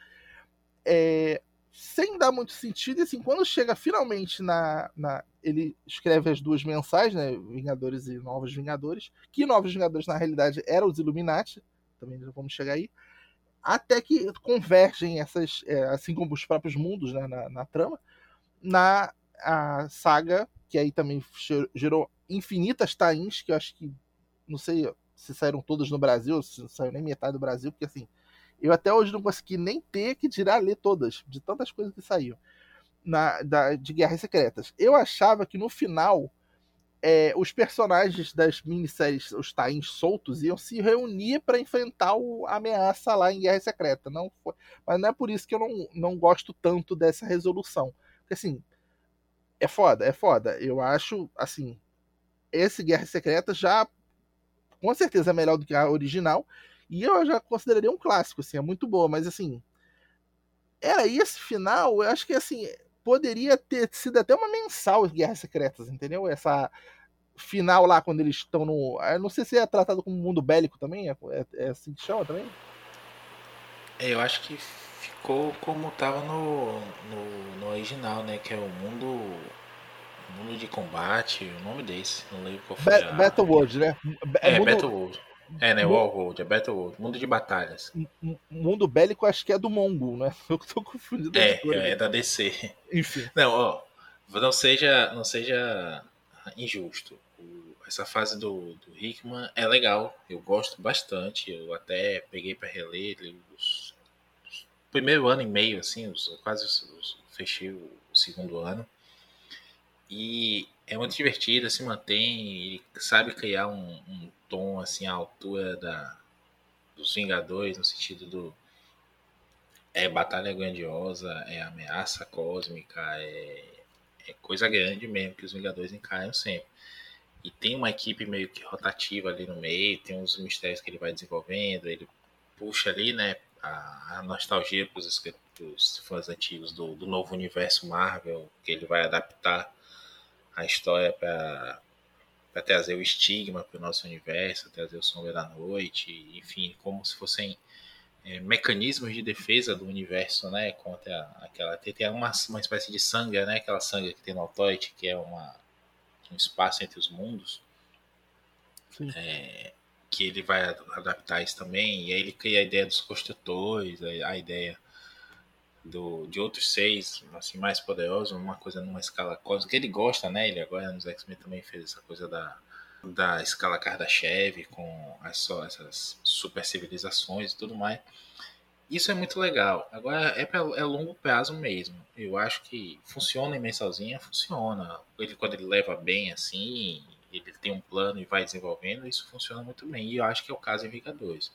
é, sem dar muito sentido, e assim, quando chega finalmente na, na. Ele escreve as duas mensais, né? Vingadores e Novos Vingadores, que Novos Vingadores, na realidade, eram os Illuminati, também já vamos chegar aí, até que convergem essas, é, assim como os próprios mundos né, na, na, trama, na a saga, que aí também gerou infinitas tains, que eu acho que, não sei se saíram todas no Brasil, se não saiu nem metade do Brasil, porque assim, eu até hoje não consegui nem ter que tirar ler todas, de tantas coisas que saíram na, da, de Guerras Secretas. Eu achava que no final é, os personagens das minisséries, os tains soltos, iam se reunir para enfrentar o, a ameaça lá em Guerra Secreta. Não foi, mas não é por isso que eu não, não gosto tanto dessa resolução. Porque assim, é foda, é foda. Eu acho, assim, esse Guerra Secreta já com certeza é melhor do que a original. E eu já consideraria um clássico, assim, é muito boa, mas assim. Era esse final, eu acho que assim, poderia ter sido até uma mensal Guerras Secretas, entendeu? Essa final lá quando eles estão no. Eu não sei se é tratado como mundo bélico também, é, é, é assim que chama também? É, eu acho que ficou como tava no, no, no, original, né? Que é o mundo. Mundo de combate, o nome desse, não lembro qual foi. Be a... Battle World, né? É, mundo... Battle World. É, né? War World, é Battle World, mundo de batalhas. Mundo bélico acho que é do Mongol, né? Eu tô confundindo. É, é, é da DC. Enfim. Não, ó, não seja, não seja injusto. essa fase do, do Hickman é legal, eu gosto bastante. Eu até peguei para reler os, primeiro ano e meio, assim, os, quase os, fechei o segundo ano. E é muito divertida, se mantém, e sabe criar um, um tom assim à altura da, dos Vingadores, no sentido do é batalha grandiosa, é ameaça cósmica, é, é coisa grande mesmo que os Vingadores encaram sempre. E tem uma equipe meio que rotativa ali no meio, tem uns mistérios que ele vai desenvolvendo, ele puxa ali, né, a, a nostalgia para os fãs antigos do, do novo universo Marvel, que ele vai adaptar a história para trazer o estigma para o nosso universo, trazer o sombra da noite, enfim, como se fossem é, mecanismos de defesa do universo, né, contra aquela tem uma, uma espécie de sangue, né, aquela sangue que tem no Altoid, que é uma um espaço entre os mundos, é, que ele vai adaptar isso também, e aí ele cria a ideia dos construtores, a, ideia do, de outros seis, assim, mais poderosos, uma coisa numa escala cósmica, que ele gosta, né? Ele agora nos X-Men também fez essa coisa da, da escala Kardashev com as, só essas super civilizações e tudo mais. Isso é muito legal. Agora é, pra, é longo prazo mesmo. Eu acho que funciona em mensalzinha, funciona. Ele quando ele leva bem assim, ele tem um plano e vai desenvolvendo, isso funciona muito bem. E eu acho que é o caso em Vingadores.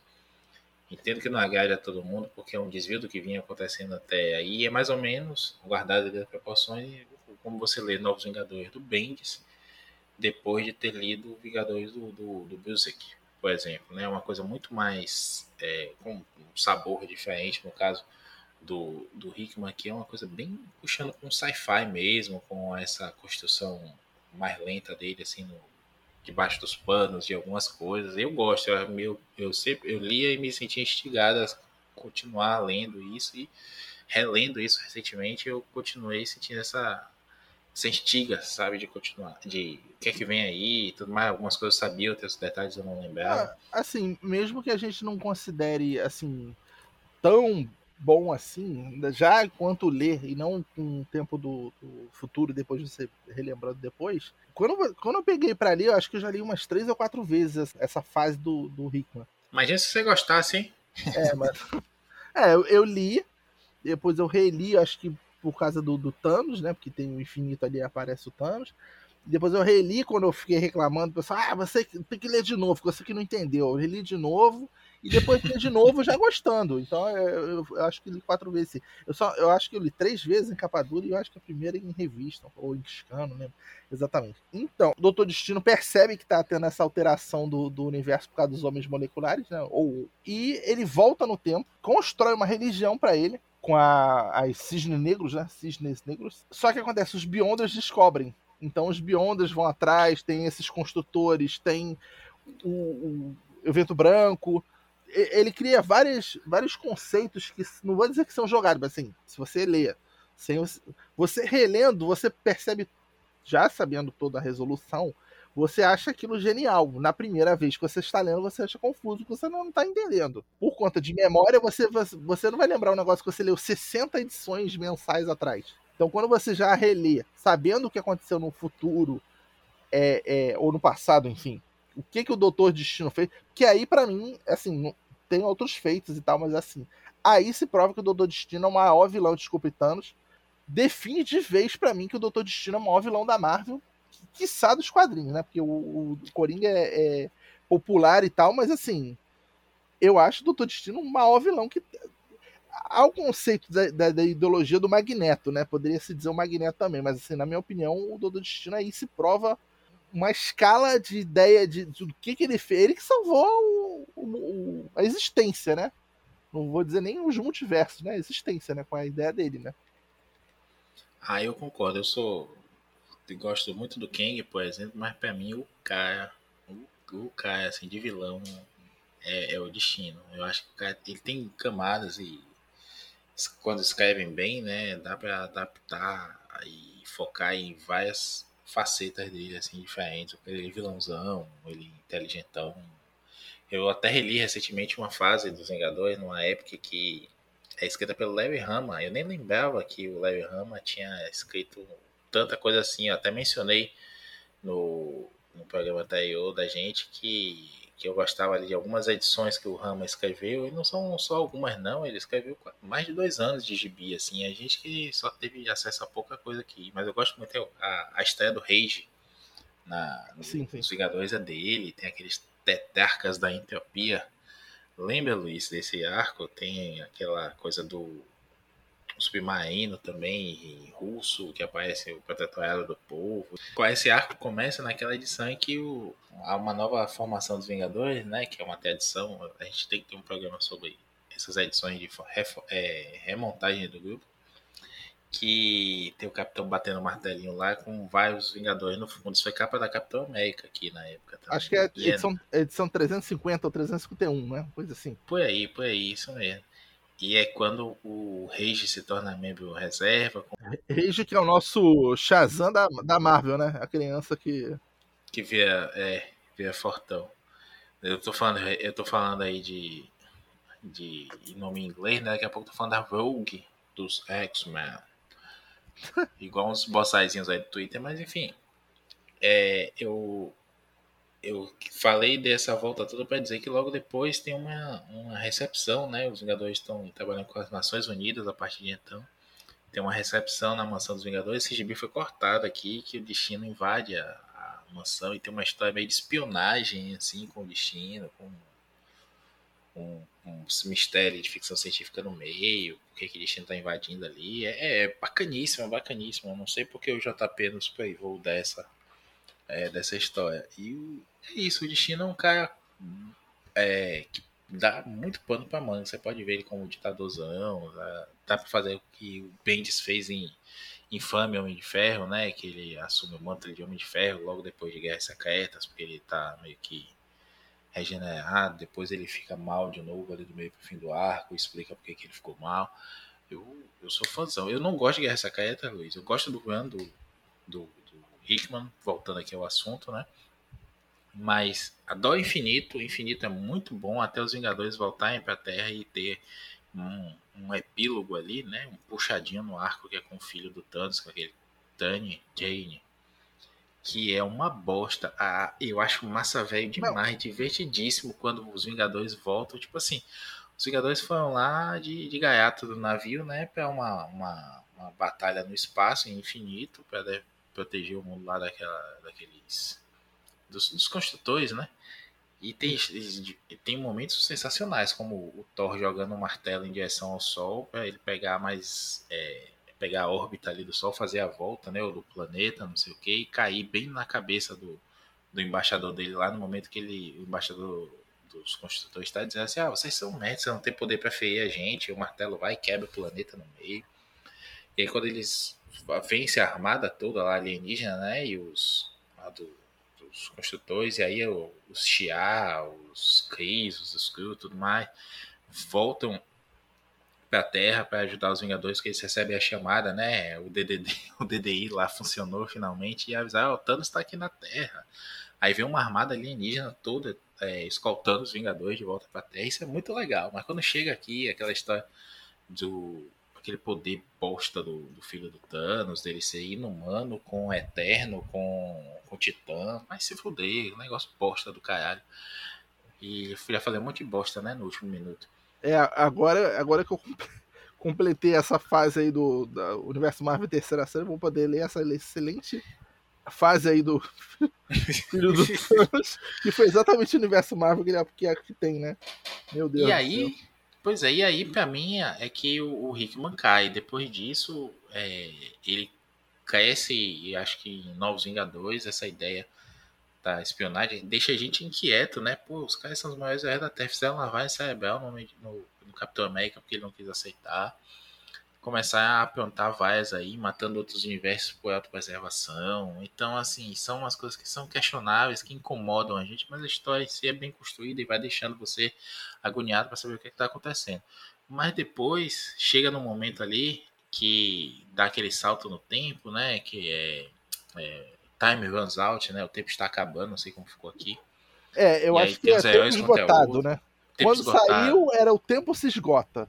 Entendo que não agrade a todo mundo, porque é um desvio do que vinha acontecendo até aí. É mais ou menos guardado das proporções, como você lê Novos Vingadores do Bendis, depois de ter lido Vingadores do, do, do Busiek, por exemplo. Né? Uma coisa muito mais é, com um sabor diferente, no caso do, do Hickman aqui, é uma coisa bem puxando com sci-fi mesmo, com essa construção mais lenta dele, assim, no, debaixo dos panos de algumas coisas. Eu gosto, eu, eu, eu sempre eu lia e me sentia instigado a continuar lendo isso e relendo isso recentemente, eu continuei sentindo essa essa instiga, sabe, de continuar, de o que é que vem aí, tudo mais, algumas coisas eu sabia, outros detalhes eu não lembrava. Ah, assim, mesmo que a gente não considere assim tão bom assim, já enquanto ler e não com o tempo do, do, futuro, depois de você relembrando depois. Quando, quando eu peguei para ler, eu acho que eu já li umas três ou quatro vezes essa fase do, do Hickman. Imagina se você gostasse, hein? É, mas. é, eu, eu, li, depois eu reli, acho que por causa do, do Thanos, né? Porque tem o infinito ali aparece o Thanos. Depois eu reli quando eu fiquei reclamando, o pessoal, ah, você tem que ler de novo, você que não entendeu. Eu reli de novo e depois li de novo já gostando. Então eu, eu, acho que li quatro vezes. Eu, só, eu acho que eu li três vezes em capa dura e eu acho que a primeira em revista, ou em scan, lembro exatamente. Então, o Doutor Destino percebe que tá tendo essa alteração do, do universo por causa dos homens moleculares, né? Ou, e ele volta no tempo, constrói uma religião para ele, com a, as cisnes negros, né? Cisnes negros. Só que acontece, os Beyonders descobrem. Então os Beyonders vão atrás, tem esses construtores, tem o, o, o vento branco, ele cria vários, vários conceitos que não vou dizer que são jogados, mas assim, se você lê, sem você relendo, você percebe, já sabendo toda a resolução, você acha aquilo genial. Na primeira vez que você está lendo, você acha confuso, porque você não está entendendo. Por conta de memória, você, você não vai lembrar um negócio que você leu 60 edições mensais atrás. Então, quando você já relê, sabendo o que aconteceu no futuro, é, é, ou no passado, enfim, o que que o Doutor Destino fez, que aí para mim, assim, tem outros feitos e tal, mas assim, aí se prova que o Doutor Destino é o maior vilão de Thanos, define de vez para mim que o Doutor Destino é o maior vilão da Marvel, quiçá dos quadrinhos, né? Porque o, o Coringa é, é, popular e tal, mas assim, eu acho o Doutor Destino o maior vilão que. Há o conceito da, da, da, ideologia do Magneto, né? Poderia se dizer o Magneto também, mas assim, na minha opinião, o Doutor Destino aí se prova uma escala de ideia de, de do que, que ele fez. Ele que salvou o, o, a existência, né? Não vou dizer nem os multiversos, né? A existência, né? Com a ideia dele, né? Ah, eu concordo. Eu sou. Eu gosto muito do Kang, por exemplo, mas para mim o cara. O, o cara, assim, de vilão é, é, o destino. Eu acho que o cara ele tem camadas e quando escrevem bem, né? Dá para adaptar e focar em várias facetas dele, assim, diferentes. Ele é vilãozão, ele é inteligentão. Eu até reli recentemente uma fase dos Vingadores, numa época que é escrita pelo Larry Hama. Eu nem lembrava que o Larry Hama tinha escrito tanta coisa assim. Eu até mencionei no, no programa anterior da gente que, que eu gostava ali de algumas edições que o Rama escreveu. E não são só algumas, não. Ele escreveu mais de dois anos de gibi, assim. A gente que só teve acesso a pouca coisa aqui. Mas eu gosto muito. A, a estreia do Rage na, sim, sim. nos Vingadores é dele. Tem aqueles tetarcas da entropia Lembra, Luiz, desse arco? Tem aquela coisa do submarino também, russo, que aparece o protetorado do povo. Esse arco começa naquela edição em que o, há uma nova formação dos Vingadores, né? Que é uma edição. A gente tem que ter um programa sobre essas edições de é, remontagem do grupo que tem o Capitão batendo o martelinho lá com vários Vingadores no fundo. Isso foi capa da Capitão América aqui na época. Também. Acho que é edição, é... edição 350 ou 351, né? Coisa assim. Por aí, por aí, isso mesmo. E é quando o Rage se torna membro reserva. Rage que é o nosso Shazam da, da Marvel, né? A criança que. Que via, é, via fortão. Eu tô falando, eu tô falando aí de, de nome em inglês, né? Daqui a pouco eu tô falando da Rogue dos X-Men. Igual uns bossaizinhos aí do Twitter, mas enfim. É, eu, eu falei dessa volta toda para dizer que logo depois tem uma, uma recepção, né? Os Vingadores estão trabalhando com as Nações Unidas a partir de então. Tem uma recepção na mansão dos Vingadores. Esse gibi foi cortado aqui, que o destino invade a, a mansão e tem uma história meio de espionagem, assim, com o destino, com um, um mistério de ficção científica no meio, o que, que destino tá invadindo ali. É, é bacaníssimo, é bacaníssimo. Eu não sei porque o JP nos privou dessa, é, dessa história. E é isso, o destino é um cara é, que dá muito pano pra manga. Você pode ver ele como ditadorzão, dá, dá pra fazer o que o Bendis fez em Infame Homem de Ferro, né? Que ele assume o manto de Homem de Ferro logo depois de Guerras Secretas, porque ele tá meio que regenerado, depois ele fica mal de novo ali do meio pro fim do arco, explica porque que ele ficou mal. Eu, eu sou fãzão. Eu não gosto de Guerra Secreta, Luiz. Eu gosto do do, do, do Hickman, voltando aqui ao assunto, né? Mas a Dó Infinito, o Infinito é muito bom até os Vingadores voltarem pra Terra e ter um, um epílogo ali, né? Um puxadinho no arco que é com o filho do Thanos, com aquele Tani, Jane, que é uma bosta. Ah, eu acho massa velho demais, Não. divertidíssimo quando os Vingadores voltam. Tipo assim, os Vingadores foram lá de, de gaiato do navio, né? Pra uma, uma, uma batalha no espaço infinito para proteger o mundo lá daquela, daqueles. Dos, dos construtores, né? E tem, tem momentos sensacionais, como o Thor jogando um martelo em direção ao Sol para ele pegar mais. É, pegar a órbita ali do Sol, fazer a volta, né, do planeta, não sei o que, e cair bem na cabeça do, do embaixador dele lá no momento que ele, o embaixador dos construtores está dizendo assim, ah, vocês são médicos, você não tem poder para ferir a gente, o martelo vai e quebra o planeta no meio. E aí quando eles vencem a armada toda lá alienígena, né, e os do, dos construtores, e aí os Xia, os Cris, os Skrull, tudo mais, voltam para a Terra para ajudar os Vingadores, que eles recebem a chamada, né? O DDD, o DDI lá funcionou finalmente e avisar, oh, o Thanos está aqui na Terra. Aí vem uma armada alienígena toda é, escoltando os Vingadores de volta para a Terra. Isso é muito legal. Mas quando chega aqui, aquela história do aquele poder bosta do, do, filho do Thanos, dele ser inumano com o Eterno, com, com o Titã. Mas se fuder, negócio bosta do caralho. E eu ia fazer um monte de bosta, né, no último minuto. É, agora, agora que eu completei essa fase aí do, do Universo Marvel terceira série, vou poder ler essa excelente fase aí do filho do Thanos, que foi exatamente o universo Marvel que, ele, que, é, que tem, né? Meu Deus. E aí, pois é, e aí pra mim é que o, o Hickman cai. Depois disso, é, ele cresce, e acho que em Novos Vingadores, essa ideia da espionagem deixa a gente inquieto, né? Pô, os caras são os maiores da Terra, fizeram lavagem cerebral no, no, no Capitão América porque ele não quis aceitar começar a aprontar vaias aí, matando outros universos por autopreservação. Então, assim, são umas coisas que são questionáveis, que incomodam a gente, mas a história em si é bem construída e vai deixando você agoniado para saber o que é está acontecendo. Mas depois chega num momento ali que dá aquele salto no tempo, né? Que é, é time runs out, né? O tempo está acabando, não sei como ficou aqui. É, eu e acho que é tempo esgotado, né? Tempo Quando esgotado. saiu, era o tempo se esgota.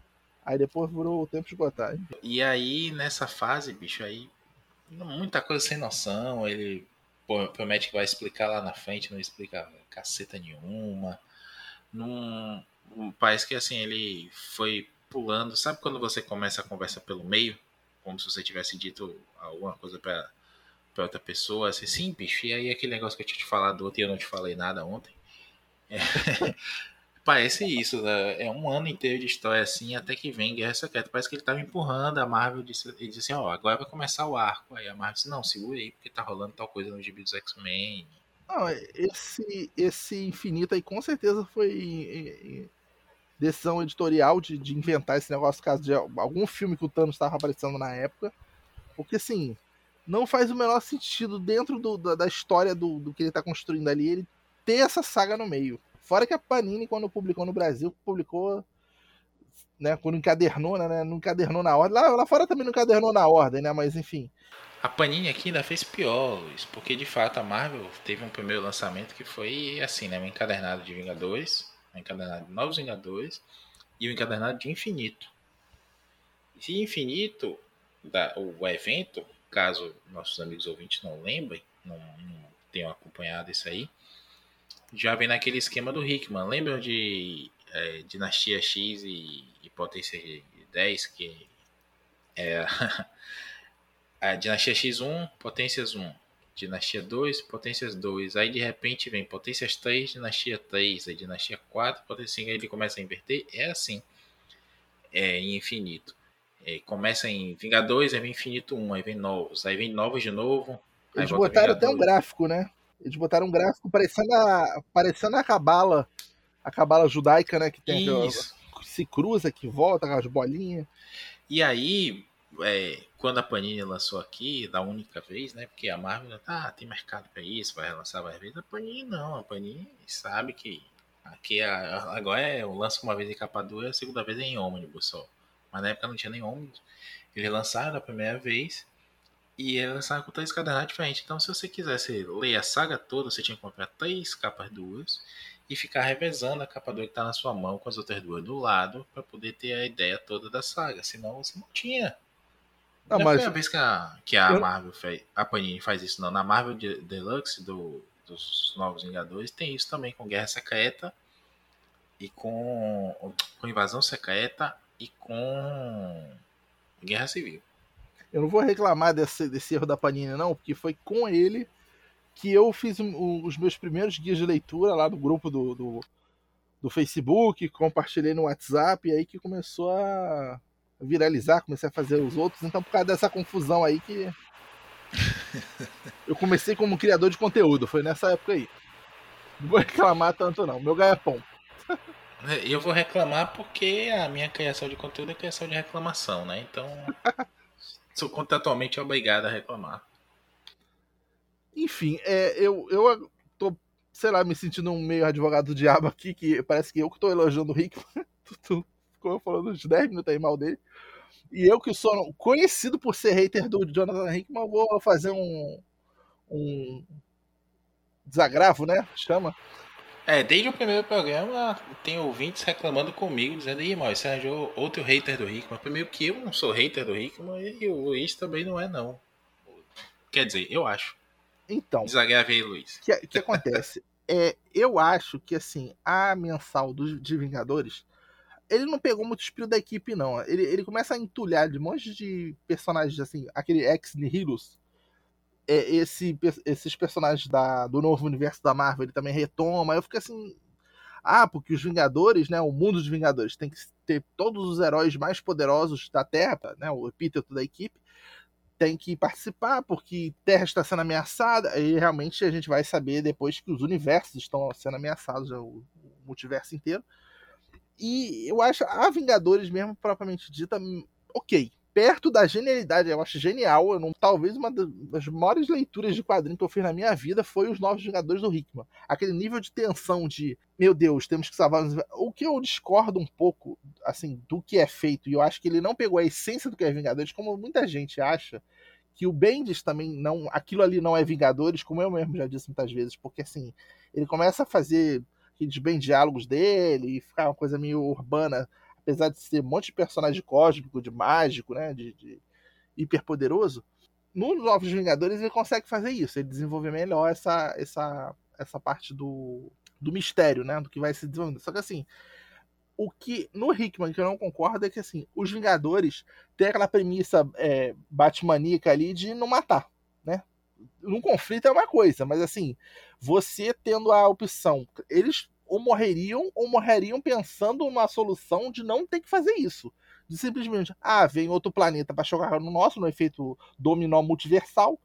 Aí depois virou o tempo de botar. E aí, nessa fase, bicho, aí. Muita coisa sem noção. Ele promete que vai explicar lá na frente, não explica caceta nenhuma. Não, parece que assim, ele foi pulando. Sabe quando você começa a conversa pelo meio? Como se você tivesse dito alguma coisa pra outra pessoa. Assim, sim, bicho. E aí aquele negócio que eu tinha te falado ontem e eu não te falei nada ontem. É, Parece isso, né? é um ano inteiro de história assim, até que vem Guerra Secreta. Parece que ele tava empurrando, a Marvel disse, ele disse assim, ó, agora vai começar o arco. Aí a Marvel disse, não, segura aí, porque tá rolando tal coisa no gibi dos X-Men. Não, esse, esse infinito aí com certeza foi decisão editorial de, de inventar esse negócio caso de algum filme que o Thanos estava aparecendo na época. Porque assim, não faz o menor sentido dentro do, da, da, história do, do que ele tá construindo ali, ele ter essa saga no meio. Fora que a Panini, quando publicou no Brasil, publicou. Né, quando encadernou, né? Não encadernou na ordem. Lá, lá fora também não encadernou na ordem, né? Mas enfim. A Panini aqui ainda fez pior, Luiz, porque de fato a Marvel teve um primeiro lançamento que foi assim, né? Um encadernado de Vingadores, um encadernado de Novos Vingadores e um encadernado de Infinito. E Infinito, da, o evento, caso nossos amigos ouvintes não lembrem, não, não tenham acompanhado isso aí, já vem naquele esquema do Hickman. Lembram de é, Dinastia X e, Potência 10, que é a Dinastia X1, Potências 1, Dinastia 2, Potências 2. Aí de repente vem Potências 3, Dinastia 3, aí Dinastia 4, Potência 5, aí ele começa a inverter. É assim, é infinito. É, começa em Vingadores, aí vem Infinito 1, aí vem novos, aí vem novos de novo. Eles botaram até um gráfico, né? Eles botaram um gráfico parecendo a, parecendo a cabala, a cabala judaica, né? Que tem que se cruza, que volta, com as bolinhas. E aí, é, quando a Panini lançou aqui, da única vez, né? Porque a Marvel, ah, tem mercado para isso, vai lançar várias vezes. A Panini não, a Panini sabe que aqui é, agora é, eu lanço uma vez em capa dura, a segunda vez é em ônibus só. Mas na época não tinha nem ônibus. Eles lançaram a primeira vez e ela lançava com três cadernados diferentes. Então, se você quisesse ler a saga toda, você tinha que comprar três capas duas e ficar revezando a capa 2 que está na sua mão com as outras duas do lado para poder ter a ideia toda da saga. Senão você não tinha. Não, não mas... foi a vez que a, que a eu... Marvel fez, a Panini faz isso, não. Na Marvel Deluxe do, dos Novos Vingadores tem isso também com Guerra Secreta e com, com Invasão Secreta e com Guerra Civil. Eu não vou reclamar desse, desse erro da Panini, não, porque foi com ele que eu fiz os meus primeiros guias de leitura lá no grupo do, do, do Facebook, compartilhei no WhatsApp, e aí que começou a viralizar, comecei a fazer os outros. Então, por causa dessa confusão aí que. Eu comecei como criador de conteúdo, foi nessa época aí. Não vou reclamar tanto, não. Meu ganha-pão. Eu vou reclamar porque a minha criação de conteúdo é criação de reclamação, né? Então. sou contratualmente obrigado a reclamar. Enfim, é, eu, eu tô, sei lá, me sentindo um meio advogado do diabo aqui, que parece que eu que tô elogiando o Rick. tu, tu ficou falando uns 10 minutos aí mal dele. E eu que sou conhecido por ser hater do Jonathan Hickman, vou fazer um, um desagravo, né? Chama. É, desde o primeiro programa tem ouvintes reclamando comigo, dizendo, ih, mas você arranjou outro hater do Rickman. Primeiro que eu não sou hater do Rickman e o Luiz também não é, não. Quer dizer, eu acho. Então. Desagravei, Luiz. O que, que acontece? é, eu acho que, assim, a mensal dos, de Vingadores, ele não pegou muito espírito da equipe, não. Ele, ele começa a entulhar de um monte de personagens, assim, aquele ex-Nihilus, é, esse, esses personagens da, do novo universo da Marvel ele também retoma. Eu fico assim. Ah, porque os Vingadores, né? O mundo dos Vingadores tem que ter todos os heróis mais poderosos da Terra, né? O epíteto da equipe tem que participar porque Terra está sendo ameaçada e realmente a gente vai saber depois que os universos estão sendo ameaçados, o multiverso inteiro. E eu acho a Vingadores mesmo propriamente dita, ok, perto da genialidade, eu acho genial. Eu não, talvez uma das maiores leituras de quadrinho que eu fiz na minha vida foi os Novos Vingadores do Hickman. Aquele nível de tensão de, meu Deus, temos que salvar. O que eu discordo um pouco, assim, do que é feito, e eu acho que ele não pegou a essência do que é Vingadores, como muita gente acha, que o Bendis também não. Aquilo ali não é Vingadores, como eu mesmo já disse muitas vezes, porque assim, ele começa a fazer aqueles bem diálogos dele e ficar uma coisa meio urbana apesar de ser um monte de personagem cósmico, de mágico, né, de, de hiperpoderoso, nos Novos Vingadores ele consegue fazer isso, ele desenvolve melhor essa, essa, essa parte do, do mistério, né, do que vai se desenvolvendo. Só que assim, o que no Hickman que eu não concordo é que assim, os Vingadores têm aquela premissa é, batmaníaca ali de não matar, né? Num conflito é uma coisa, mas assim, você tendo a opção, eles ou morreriam ou morreriam pensando numa solução de não ter que fazer isso. De simplesmente, ah, vem outro planeta para chocar no nosso, no efeito dominó multiversal.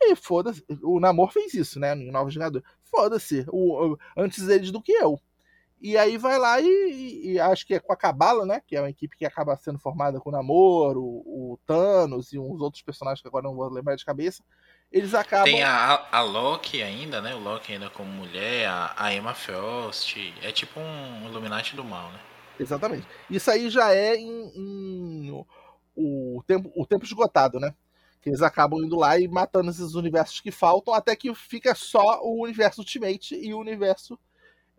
E foda-se. O Namor fez isso, né? Em Novos Vingadores. Foda-se. Antes eles do que eu. E aí vai lá e, e, acho que é com a Cabala, né? Que é uma equipe que acaba sendo formada com o Namor, o, o Thanos e uns outros personagens que agora não vou lembrar de cabeça eles acabam. Tem a, a Loki ainda, né? O Loki ainda como mulher, a, a Emma Frost. É tipo um Illuminati do mal, né? Exatamente. Isso aí já é em, em o, tempo, o tempo esgotado, né? Que eles acabam indo lá e matando esses universos que faltam, até que fica só o universo Ultimate e o universo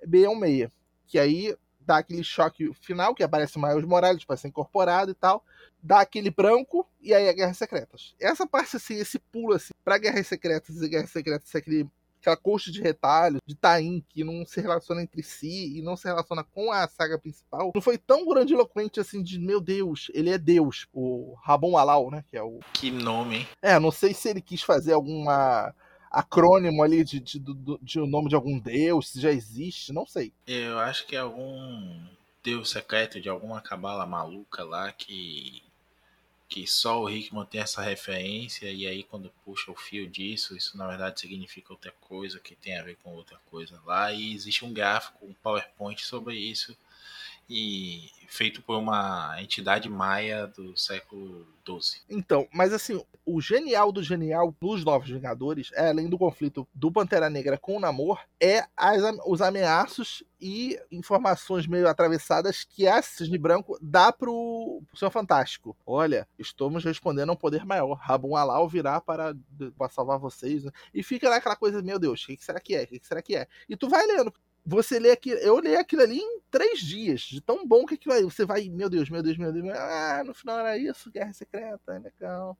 B16. Que aí dá aquele choque final, que aparece o Miles Morales para ser incorporado e tal dá aquele branco e aí a Guerras Secretas. Essa parte, assim, esse pulo, assim, pra Guerras Secretas e Guerras Secretas, aquele, aquela coxa de retalho, de Tain, que não se relaciona entre si e não se relaciona com a saga principal, não foi tão grandiloquente, assim, de, meu Deus, ele é Deus, o Rabon Alal, né, que é o... Que nome, hein? É, não sei se ele quis fazer alguma acrônimo ali de, de, de, de, o nome de algum deus, se já existe, não sei. Eu acho que é algum deus secreto de alguma cabala maluca lá que que só o Hickman tem essa referência e aí quando puxa o fio disso, isso na verdade significa outra coisa que tem a ver com outra coisa lá e existe um gráfico, um PowerPoint sobre isso e feito por uma entidade maia do século XII. Então, mas assim, o genial do genial dos Novos Vingadores, é, além do conflito do Pantera Negra com o Namor, é as, os ameaços e informações meio atravessadas que a Cisne Branco dá pro, pro Senhor Fantástico. Olha, estamos respondendo a um poder maior. Rabun Alal virá para, para salvar vocês. Né? E fica naquela coisa, meu Deus, o que, será que é? O que será que é? E tu vai lendo você lê aquilo, eu li aquilo ali em três dias, de tão bom que aquilo aí, você vai, meu Deus, meu Deus, meu Deus, ah, no final era isso, Guerra Secreta, é legal.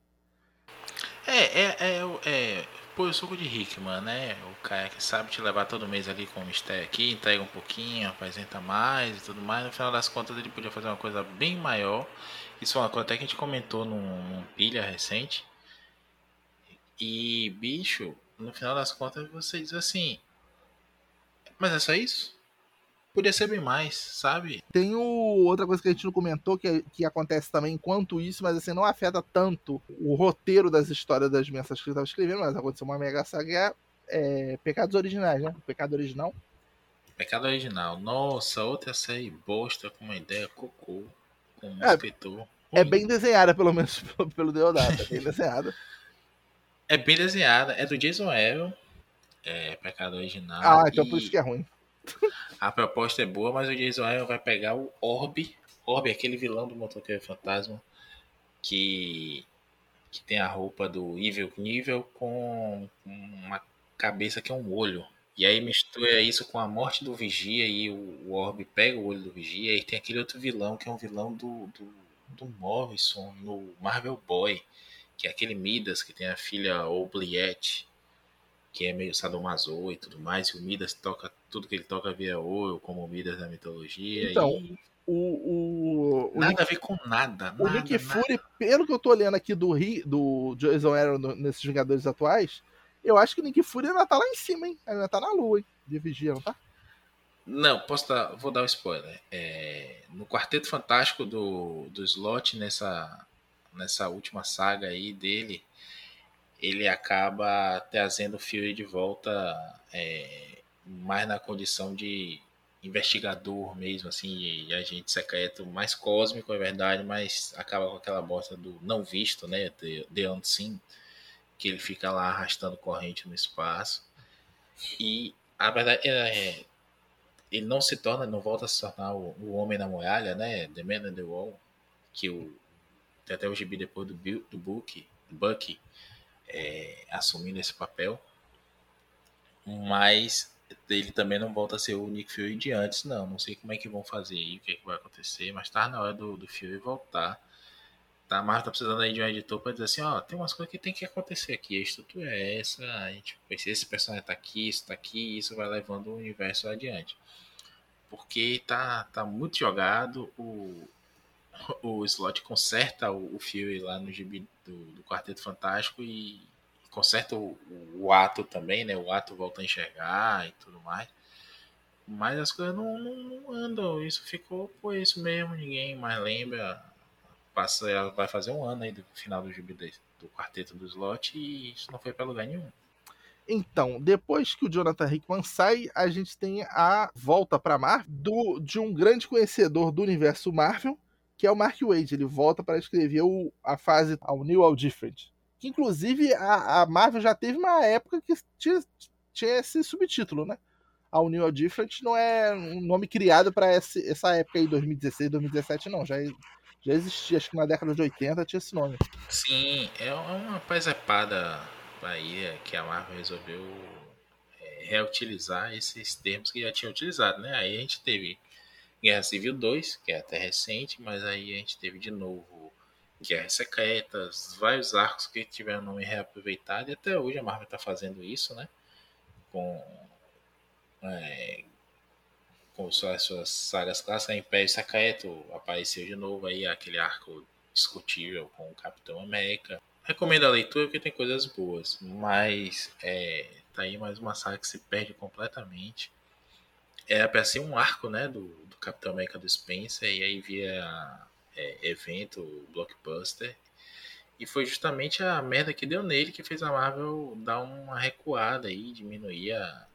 É, é, é, é, pô, eu sou de Hickman, né, o cara que sabe te levar todo mês ali com o mistério aqui, entrega um pouquinho, apresenta mais e tudo mais, no final das contas ele podia fazer uma coisa bem maior, isso é uma coisa até que a gente comentou num, num pilha recente, e, bicho, no final das contas você diz assim, mas é só isso? Podia ser bem mais, sabe? Tem o, outra coisa que a gente não comentou, que, que acontece também enquanto isso, mas assim, não afeta tanto o roteiro das histórias das mensagens que ele estava escrevendo, mas aconteceu uma mega saga é, é Pecados Originais, né? Pecado Original. Pecado Original. Nossa, outra série bosta com uma ideia cocô, com um é, escritor. É bem desenhada, pelo menos pelo, pelo Deodato. É bem desenhada. É bem desenhada. É do Jason Aaron é, Pecado Original. Ah, então por isso que é ruim. A proposta é boa, mas o Jason Aaron vai pegar o Orb. Orb é aquele vilão do Motoqueiro Fantasma que, que tem a roupa do Evil Nível com uma cabeça que é um olho. E aí mistura isso com a morte do Vigia e o, o Orb pega o olho do Vigia e tem aquele outro vilão que é um vilão do, do, do Morrison no Marvel Boy, que é aquele Midas que tem a filha Oubliette, que é meio sadomaso e tudo mais, e o Midas toca, tudo que ele toca vira ouro, como o Midas da mitologia. Então, e... o, o, nada Nick, a ver com nada. O nada, Nick nada. Fury, pelo que eu tô olhando aqui do, do Jason Aaron nesses Vingadores atuais, eu acho que o Nick Fury ainda tá lá em cima, hein? Ainda tá na lua, hein? De vigia, não tá? Não, posso dar, vou dar um spoiler. É, no Quarteto Fantástico do, do Slot, nessa, nessa última saga aí dele, ele acaba trazendo o Fury de volta é, mais na condição de investigador mesmo, assim, e agente secreto mais cósmico, é verdade, mas acaba com aquela bosta do não visto, né? The, the Unseen que ele fica lá arrastando corrente no espaço. E a verdade é, ele não se torna, não volta a se tornar o, o homem na muralha, né? The Man in the Wall, que o até o gibi depois do, do Book, do Bucky é, assumindo esse papel. Mas ele também não volta a ser o Nick Fury de antes, não. Não sei como é que vão fazer aí, o que, é que vai acontecer, mas tá na hora do, do Fury voltar Tá, Marvel tá precisando aí de um editor para dizer assim, ó, tem umas coisas que tem que acontecer aqui, a estrutura é essa, a gente, esse personagem tá aqui, isso tá aqui, isso vai levando o universo adiante. Porque tá, tá muito jogado, o, o Slot conserta o, o Fury lá no gibi do, do Quarteto Fantástico e conserta o, o, ato também, né? O ato volta a enxergar e tudo mais. Mas as coisas não, não, não andam. Isso ficou por isso mesmo. Ninguém mais lembra passa, vai fazer um ano aí do final do jubileu do quarteto do slot e isso não foi para lugar nenhum. Então, depois que o Jonathan Hickman sai, a gente tem a volta para Marvel do, de um grande conhecedor do universo Marvel, que é o Mark Wade. Ele volta para escrever o, a fase ao New All Different. Que, inclusive, a, a, Marvel já teve uma época que tinha, tinha esse subtítulo, né? A New All Different não é um nome criado para essa época aí, 2016, 2017, não. Já já existia, acho que na década de 80 tinha esse nome. Sim, é uma paisapada aí é, que a Marvel resolveu é, reutilizar esses termos que já tinha utilizado, né? Aí a gente teve Guerra Civil 2, que é até recente, mas aí a gente teve de novo Guerras Secretas, vários arcos que tiveram nome reaproveitado, e até hoje a Marvel está fazendo isso, né? Com é, com suas, suas sagas clássicas, Império Secreto apareceu de novo aí, aquele arco discutível com o Capitão América. Recomendo a leitura porque tem coisas boas, mas é, tá aí mais uma saga que se perde completamente. Era para ser um arco, né, do, do Capitão América do Spencer, e aí via é, evento, blockbuster, e foi justamente a merda que deu nele que fez a Marvel dar uma recuada aí, diminuir a,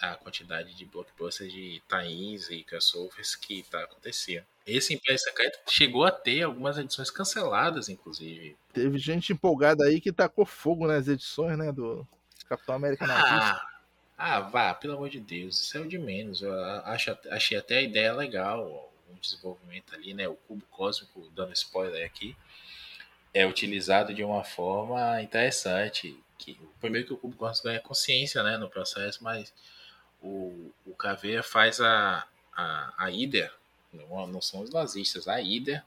a quantidade de blockbusters de Thaís e crossovers que tá acontecendo. Esse Império Secreto chegou a ter algumas edições canceladas, inclusive. Teve gente empolgada aí que tacou fogo nas edições, né, do Capitão América ah, ah, vá, pelo amor de Deus, isso é o de menos. Eu acho, achei até a ideia legal, o desenvolvimento ali, né, o cubo cósmico, dando spoiler aqui, é utilizado de uma forma interessante. Que, primeiro que o cubo cósmico ganha consciência, né, no processo, mas o, o Caveira faz a, a, a não, não são os nazistas, a Ider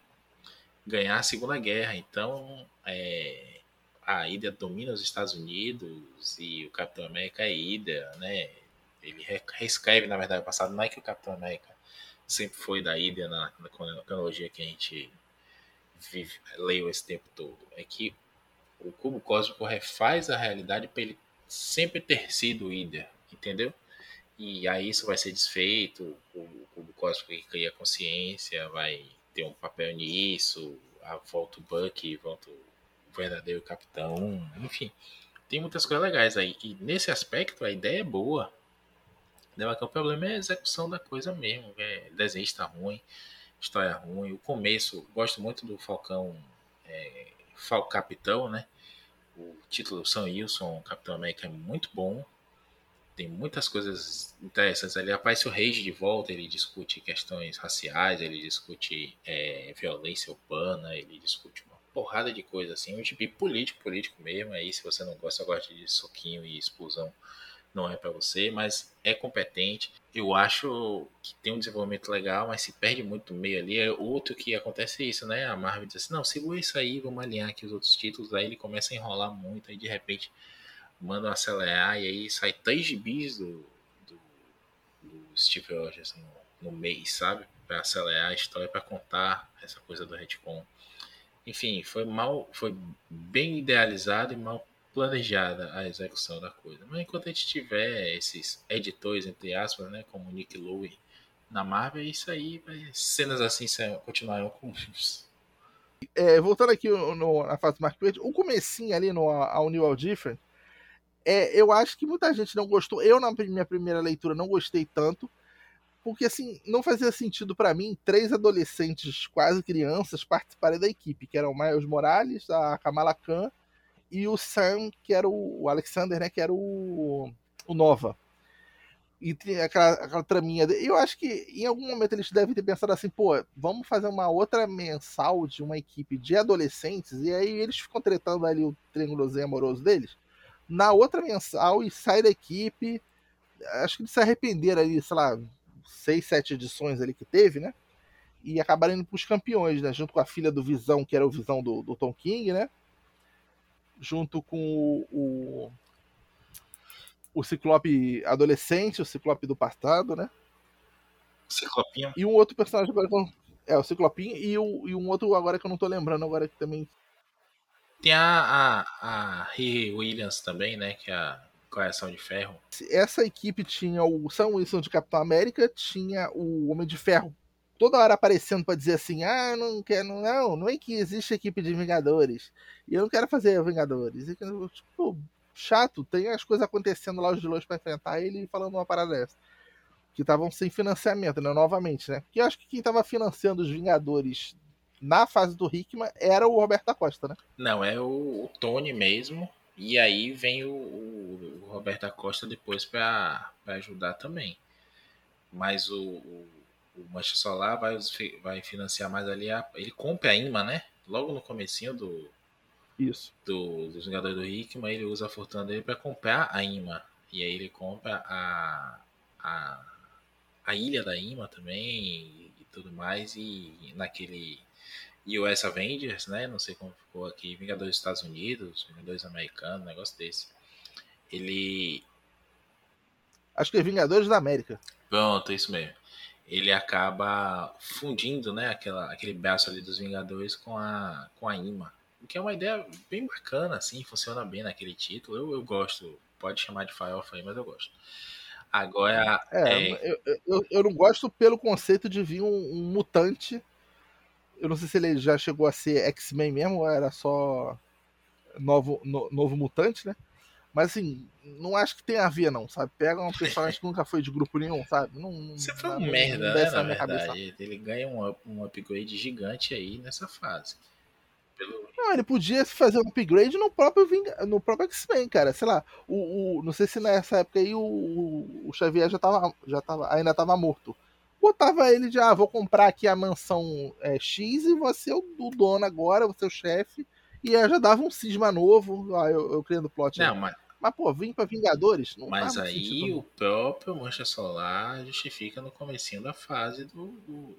ganhar a Segunda Guerra. Então, é, a Ider domina os Estados Unidos e o Capitão América é Ider, né? Ele reescreve, na verdade, o passado. Não é que o Capitão América sempre foi da Ider na, na cronologia que a gente vive, leu esse tempo todo. É que o cubo cósmico refaz a realidade para ele sempre ter sido Ider, entendeu? E aí isso vai ser desfeito, o cubo cósmico que cria consciência vai ter um papel nisso, a volta o Buck, volta o verdadeiro capitão, enfim. Tem muitas coisas legais aí. E nesse aspecto a ideia é boa. Né? O problema é a execução da coisa mesmo. É, desenho está ruim, história ruim. O começo, gosto muito do Falcão é, Falcão Capitão, né? O título São Wilson, Capitão América é muito bom tem muitas coisas interessantes ali. Aparece o Rage de volta, ele discute questões raciais, ele discute é, violência urbana, ele discute porrada de coisas assim. Um gibi político, político mesmo. Aí, se você não gosta, gosta de soquinho e explosão não é para você, mas é competente. Eu acho que tem um desenvolvimento legal, mas se perde muito meio ali. É outro que acontece isso, né? A Marvel diz assim: não, segura isso aí, vamos alinhar aqui os outros títulos. Aí ele começa a enrolar muito, aí de repente mandam acelerar, e aí sai três gibis do, do, do Steve Rogers no, no mês, sabe? Para acelerar a história, para contar essa coisa do retcon. Enfim, foi mal, foi bem idealizado e mal planejada a execução da coisa. Mas enquanto a gente tiver esses editores, entre aspas, né, como Nick Lowe na Marvel, isso aí, cenas assim continuarão comuns. É, voltando aqui no, na fase do Mark Wade, o comecinho ali no All New All Different, é, eu acho que muita gente não gostou. Eu, na minha primeira leitura, não gostei tanto, porque assim, não fazia sentido para mim três adolescentes, quase crianças, participarem da equipe, que eram o Miles Morales, a Kamala Khan e o Sam, que era o, o Alexander, né, que era o, o Nova. E tem aquela, aquela traminha. Eu acho que em algum momento eles devem ter pensado assim, pô, vamos fazer uma outra mensal de uma equipe de adolescentes, e aí eles ficam tretando ali o triângulozinho amoroso deles. Na outra mensal e sai da equipe. Acho que eles se arrependeram ali, sei lá, seis, sete edições ali que teve, né? E acabaram indo pros campeões, né? Junto com a filha do Visão, que era o Visão do, do Tom King, né? junto com o, o, o Ciclope adolescente, o Ciclope do passado, né? Ciclopinho. E um outro personagem agora É, o Ciclopinho e, o, e um outro agora que eu não tô lembrando agora que também. Tem a, a, a Riri Williams também, né? Que é a Coração de Ferro. Essa equipe tinha o Sam Wilson de Capitão América, tinha o Homem de Ferro toda hora aparecendo para dizer assim: ah, não quero, não, não é que existe equipe de Vingadores. E eu não quero fazer Vingadores. E, tipo, chato, tem as coisas acontecendo lá, os vilões para enfrentar ele falando uma parada dessa. Que estavam sem financiamento, né? Novamente, né? Porque eu acho que quem estava financiando os Vingadores na fase do Hickman era o Roberto da Costa, né? Não, é o, o Tony mesmo. E aí vem o, o Roberto da Costa depois para ajudar também. Mas o, o o Mancha Solar vai, vai financiar mais ali. A, ele compra a IMA, né? Logo no comecinho do, Isso. do dos Vingadores do Hickman, ele usa a fortuna dele para comprar a IMA. E aí ele compra a, a, a ilha da IMA também e, tudo mais. E, e naquele US Avengers, né? Não sei como ficou aqui. Vingadores dos Estados Unidos, Vingadores Americanos, negócio desse. Ele. Acho que é Vingadores da América. Pronto, isso mesmo ele acaba fundindo né, aquela, aquele braço ali dos Vingadores com a, com a Ima. O que é uma ideia bem bacana, assim, funciona bem naquele título. Eu, eu gosto, pode chamar de farofa aí, mas eu gosto. Agora. É, é... Eu, eu, eu, não gosto pelo conceito de vir um, um, mutante. Eu não sei se ele já chegou a ser X-Men mesmo, ou era só novo, no, novo mutante, né? Mas assim, não acho que tem a ver, não, sabe? Pega um personagem que nunca foi de grupo nenhum, sabe? Não, Você foi um merda, né? Na verdade. Cabeça. Ele ganha um, um upgrade gigante aí nessa fase. Pelo... Não, ele podia fazer um upgrade no próprio, no próprio X-Men, cara. Sei lá, o, o, não sei se nessa época aí o, o Xavier já tava, já tava, ainda tava morto. Botava ele de, ah, vou comprar aqui a mansão é, X e você é o, o dono agora, você é o chefe. E já dava um cisma novo, ah, eu, eu criando plot. Não, mas mas, pô, vim pra Vingadores? Não Mas aí sentido, o próprio Mancha Solar justifica no comecinho da fase do, do,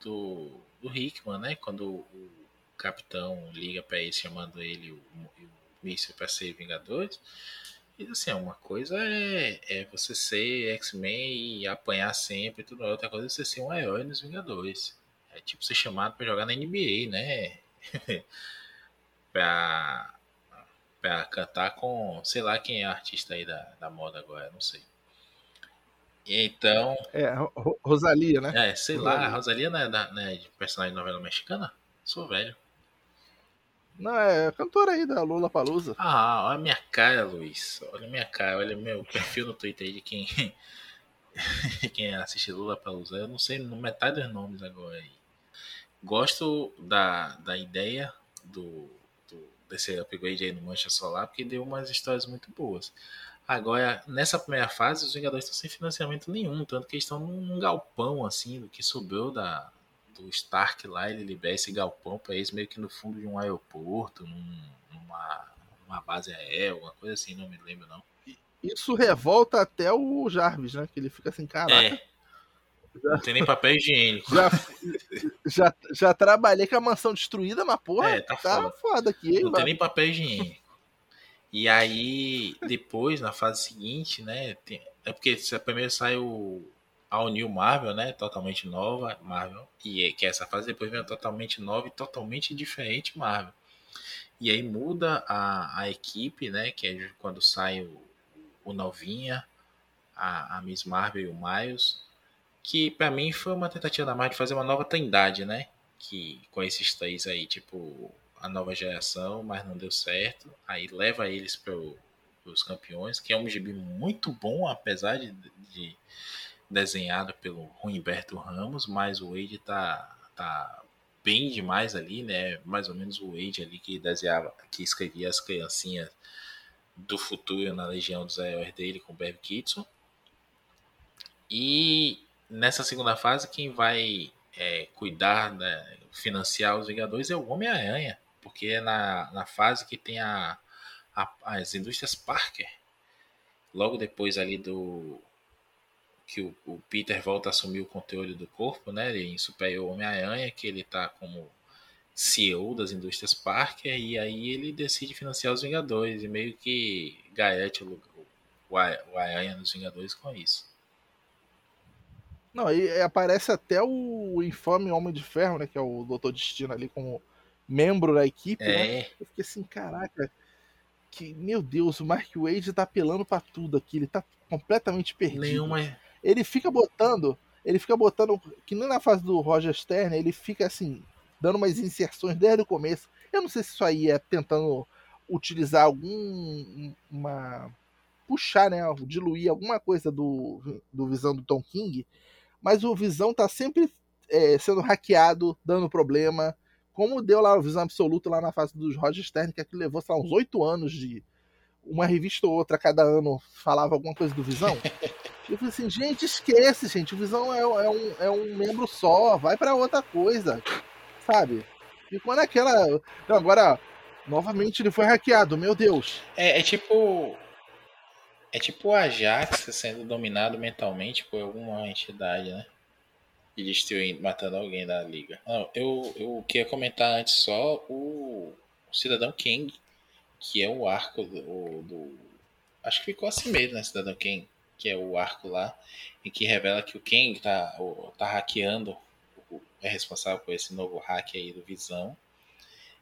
do, do Hickman, né? Quando o capitão liga para ele chamando ele o, o míssil para ser Vingadores. E assim, uma coisa é, é você ser X-Men e apanhar sempre, tudo outra coisa é você ser um herói nos Vingadores. É tipo ser chamado para jogar na NBA, né? pra pra cantar com, sei lá quem é artista aí da, da moda agora, não sei. Então. É, Rosalia, né? É, sei Rosalia. lá, Rosalia não é, da, não é de personagem de novela mexicana? Sou velho. Não, é cantora aí da Lula Palusa. Ah, olha a minha cara, Luiz. Olha a minha cara, olha meu perfil no Twitter aí de quem, quem assiste Lula Palusa. Eu não sei metade dos nomes agora aí. Gosto da, da ideia do, desse upgrade aí no Mancha Solar, porque deu umas histórias muito boas. Agora, nessa primeira fase, os Vingadores estão sem financiamento nenhum, tanto que eles estão num galpão, assim, do que sobrou da, do Stark lá, ele libera esse galpão para eles meio que no fundo de um aeroporto, num, numa, numa base aérea, alguma coisa assim, não me lembro não. Isso revolta até o Jarvis, né? Que ele fica assim, caraca. É. Não tem nem papel higiênico. Já, já, já trabalhei com a mansão destruída, mas porra, É, tá tá, foda. foda. aqui. hein, Não tem nem papel higiênico. E aí, depois, na fase seguinte, né? tem- é porque primeiro sai o All New Marvel, né? Totalmente nova Marvel. E é, que é essa fase, depois vem a totalmente nova e totalmente diferente Marvel. E aí muda a, a equipe, né? Que é quando sai o, o Novinha, a, a Miss Marvel e o Miles. Que pra mim foi uma tentativa da Marvel de fazer uma nova trindade, né? Que com esses três aí, tipo, a nova geração, mas não deu certo. Aí leva eles para os campeões, que é um gibi muito bom, apesar de, de desenhado pelo Humberto Ramos, mas o Wade tá, tá bem demais ali, né? Mais ou menos o Wade ali que desenhava, que escrevia as criancinhas do futuro na Legião dos Heróis dele com o Barry Kitson. E nessa segunda fase, quem vai é, cuidar, né, financiar os Vingadores é o Homem-Aranha, porque é na, na fase que tem a, a- as indústrias Parker. Logo depois ali do que o, o Peter volta a assumir o controle do corpo, né, em Superior Homem-Aranha, que ele tá como CEO das indústrias Parker, e aí ele decide financiar os Vingadores, e meio que garante o, o, o Aranha nos Vingadores com isso. Não, e aparece até o infame Homem de Ferro, né? Que é o Doutor Destino ali como membro da equipe, né? É, Eu fiquei assim, caraca, que, meu Deus, o Mark Wade tá apelando pra tudo aqui, ele tá completamente perdido. nenhuma. Ele fica botando, ele fica botando, que nem na fase do Roger Stern, ele fica assim, dando umas inserções desde o começo. Eu não sei se isso aí é tentando utilizar algum, uma, puxar, né, diluir alguma coisa do, do Visão do Tom King, mas o Visão tá sempre é, sendo hackeado, dando problema, como deu lá o Visão Absoluto lá na fase dos Roger Stern, que levou, sei lá, uns oito anos de uma revista ou outra cada ano falava alguma coisa do Visão. Eu falei assim, gente, esquece, gente, o Visão é, é um, é um membro só, vai pra outra coisa, sabe? Ficou naquela... Não, agora, novamente ele foi hackeado, meu Deus. É, é tipo. É tipo o Ajax sendo dominado mentalmente por alguma entidade, né? E destruindo, matando alguém da liga. Não, eu, eu queria comentar antes só o, Cidadão King, que é o arco do, do- Acho que ficou assim mesmo, né? Cidadão King, que é o arco lá, em que revela que o King tá, o- tá hackeando, é responsável por esse novo hack aí do Visão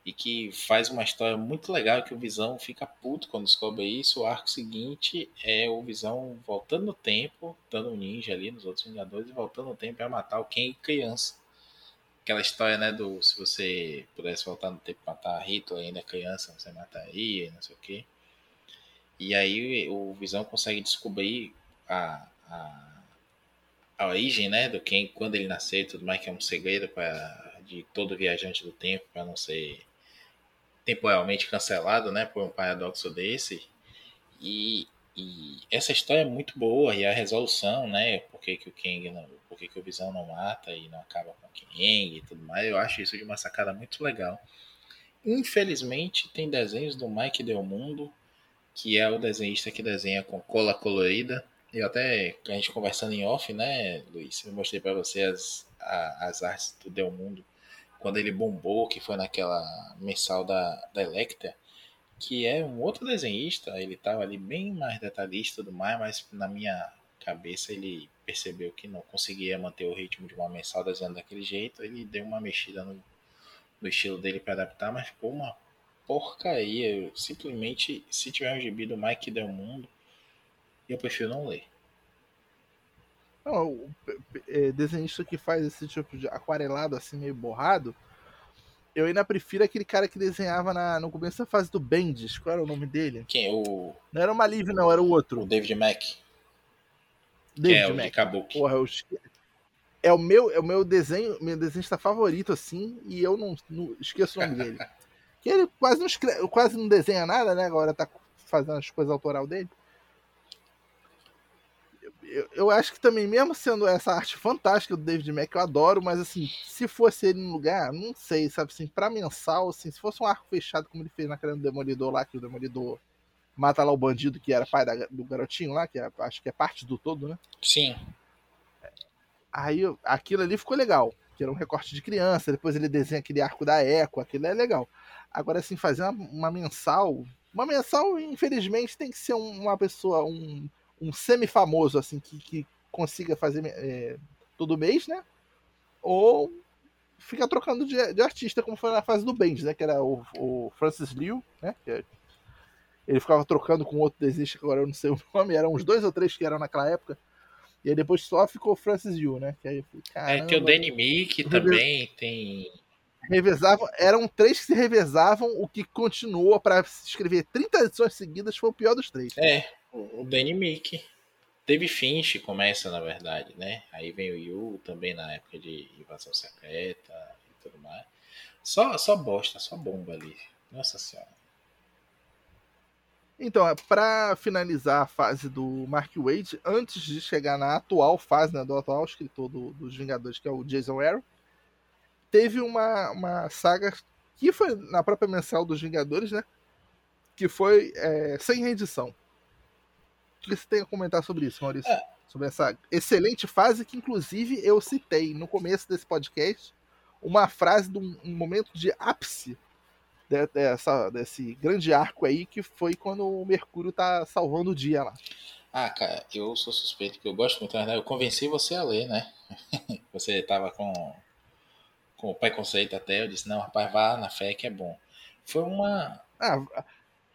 e que faz uma história muito legal que o Visão fica puto quando descobre isso. O arco seguinte é o Visão voltando no tempo, dando um ninja ali nos outros Vingadores e voltando no tempo para matar o Ken criança. Aquela história, né, do se você pudesse voltar no tempo matar Hitler ainda criança, você mataria, não sei o quê. E aí o Visão consegue descobrir a, a, a origem, né, do Ken quando ele nasceu e tudo mais, que é um segredo pra, de todo viajante do tempo para não ser temporalmente cancelado, né, por um paradoxo desse. E, e essa história é muito boa e a resolução, né, por que, que o Kang não, por que, que o Visão não mata e não acaba com o Kang e tudo mais, eu acho isso de uma sacada muito legal. Infelizmente tem desenhos do Mike Del Mundo, que é o desenhista que desenha com cola colorida. Eu até, a gente conversando em off, né, Luiz, eu mostrei para você as, as artes do Del Mundo quando ele bombou, que foi naquela mensal da, da Electra, que é um outro desenhista, ele estava ali bem mais detalhista do mais, mas na minha cabeça ele percebeu que não conseguia manter o ritmo de uma mensal desenhando daquele jeito, ele deu uma mexida no, no estilo dele para adaptar, mas ficou uma porcaria. Eu, simplesmente, se tiver um gibi do Mike Del Mundo, eu prefiro não ler. Não, o é, desenhista que faz esse tipo de aquarelado assim, meio borrado, eu ainda prefiro aquele cara que desenhava na, no começo da fase do Bendis. Qual era o nome dele? Quem? O, Não era o Malive, não, era o o outro. David Mack, David é o de Mack. Kabuki. Porra, eu é o meu, é o meu desenho, meu desenhista favorito, assim, e eu não, não esqueço o nome dele. Que ele quase não, escreve, quase não desenha nada, né? Agora tá fazendo as coisas autoral dele. Eu, eu acho que também, mesmo sendo essa arte fantástica do David Mack, eu adoro, mas assim, se fosse ele no lugar, não sei, sabe assim, pra mensal, assim, se fosse um arco fechado como ele fez naquele Demolidor lá, que o Demolidor mata lá o bandido que era pai da, do garotinho lá, que é, acho que é parte do todo, né? Sim. Aí aquilo ali ficou legal, que era um recorte de criança, depois ele desenha aquele arco da Eco, aquilo é legal. Agora, assim, fazer uma, uma mensal. Uma mensal, infelizmente, tem que ser uma pessoa, um, um semi-famoso, assim, que, que consiga fazer é, todo mês, né? Ou fica trocando de, de, artista, como foi na fase do Bend, né? Que era o, o Francis Liu, né? Ele ficava trocando com outro desenhista, que agora eu não sei o nome, eram uns dois ou três que eram naquela época. E aí depois só ficou Francis Yu, né? Que aí, caramba, é, tem o Danny Mick também, tem. Revezavam, eram três que se revezavam, o que continuou para escrever 30 edições seguidas foi o pior dos três. É, o Danny Mick. Teve Finch, começa na verdade, né? Aí vem o Yu também na época de invasão secreta e tudo mais. Só, só bosta, só bomba ali. Nossa senhora. Então, é, para finalizar a fase do Mark Wade, antes de chegar na atual fase, né, do atual escritor do, dos Vingadores, que é o Jason Aaron, teve uma, uma saga que foi na própria mensal dos Vingadores, né? Que foi é, sem rendição. O que você tem a comentar sobre isso, Maurício? É. Sobre essa excelente fase que, inclusive, eu citei no começo desse podcast uma frase de um, um momento de ápice dessa, desse grande arco aí, que foi quando o Mercúrio tá salvando o dia lá. Ah, cara, eu sou suspeito que eu gosto muito, né? Eu convenci você a ler, né? você tava com, com o pai conceito até, eu disse, não, rapaz, vá na fé que é bom. Foi uma. Ah,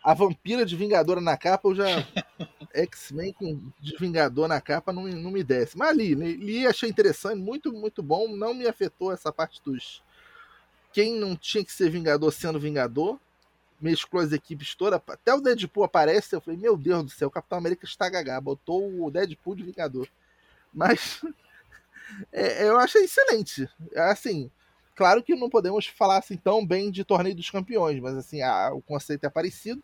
a vampira de Vingadora na capa, eu já. X-Men de Vingador na capa não, não me desce. Mas li, li, achei interessante, muito, muito bom. Não me afetou essa parte dos, quem não tinha que ser Vingador sendo Vingador, mesclou as equipes todas, até o Deadpool aparece, eu falei, meu Deus do céu, o Capitão América está gagá, botou o Deadpool de Vingador. Mas é, eu achei excelente. Assim, claro que não podemos falar assim tão bem de Torneio dos Campeões, mas assim, a, o conceito é parecido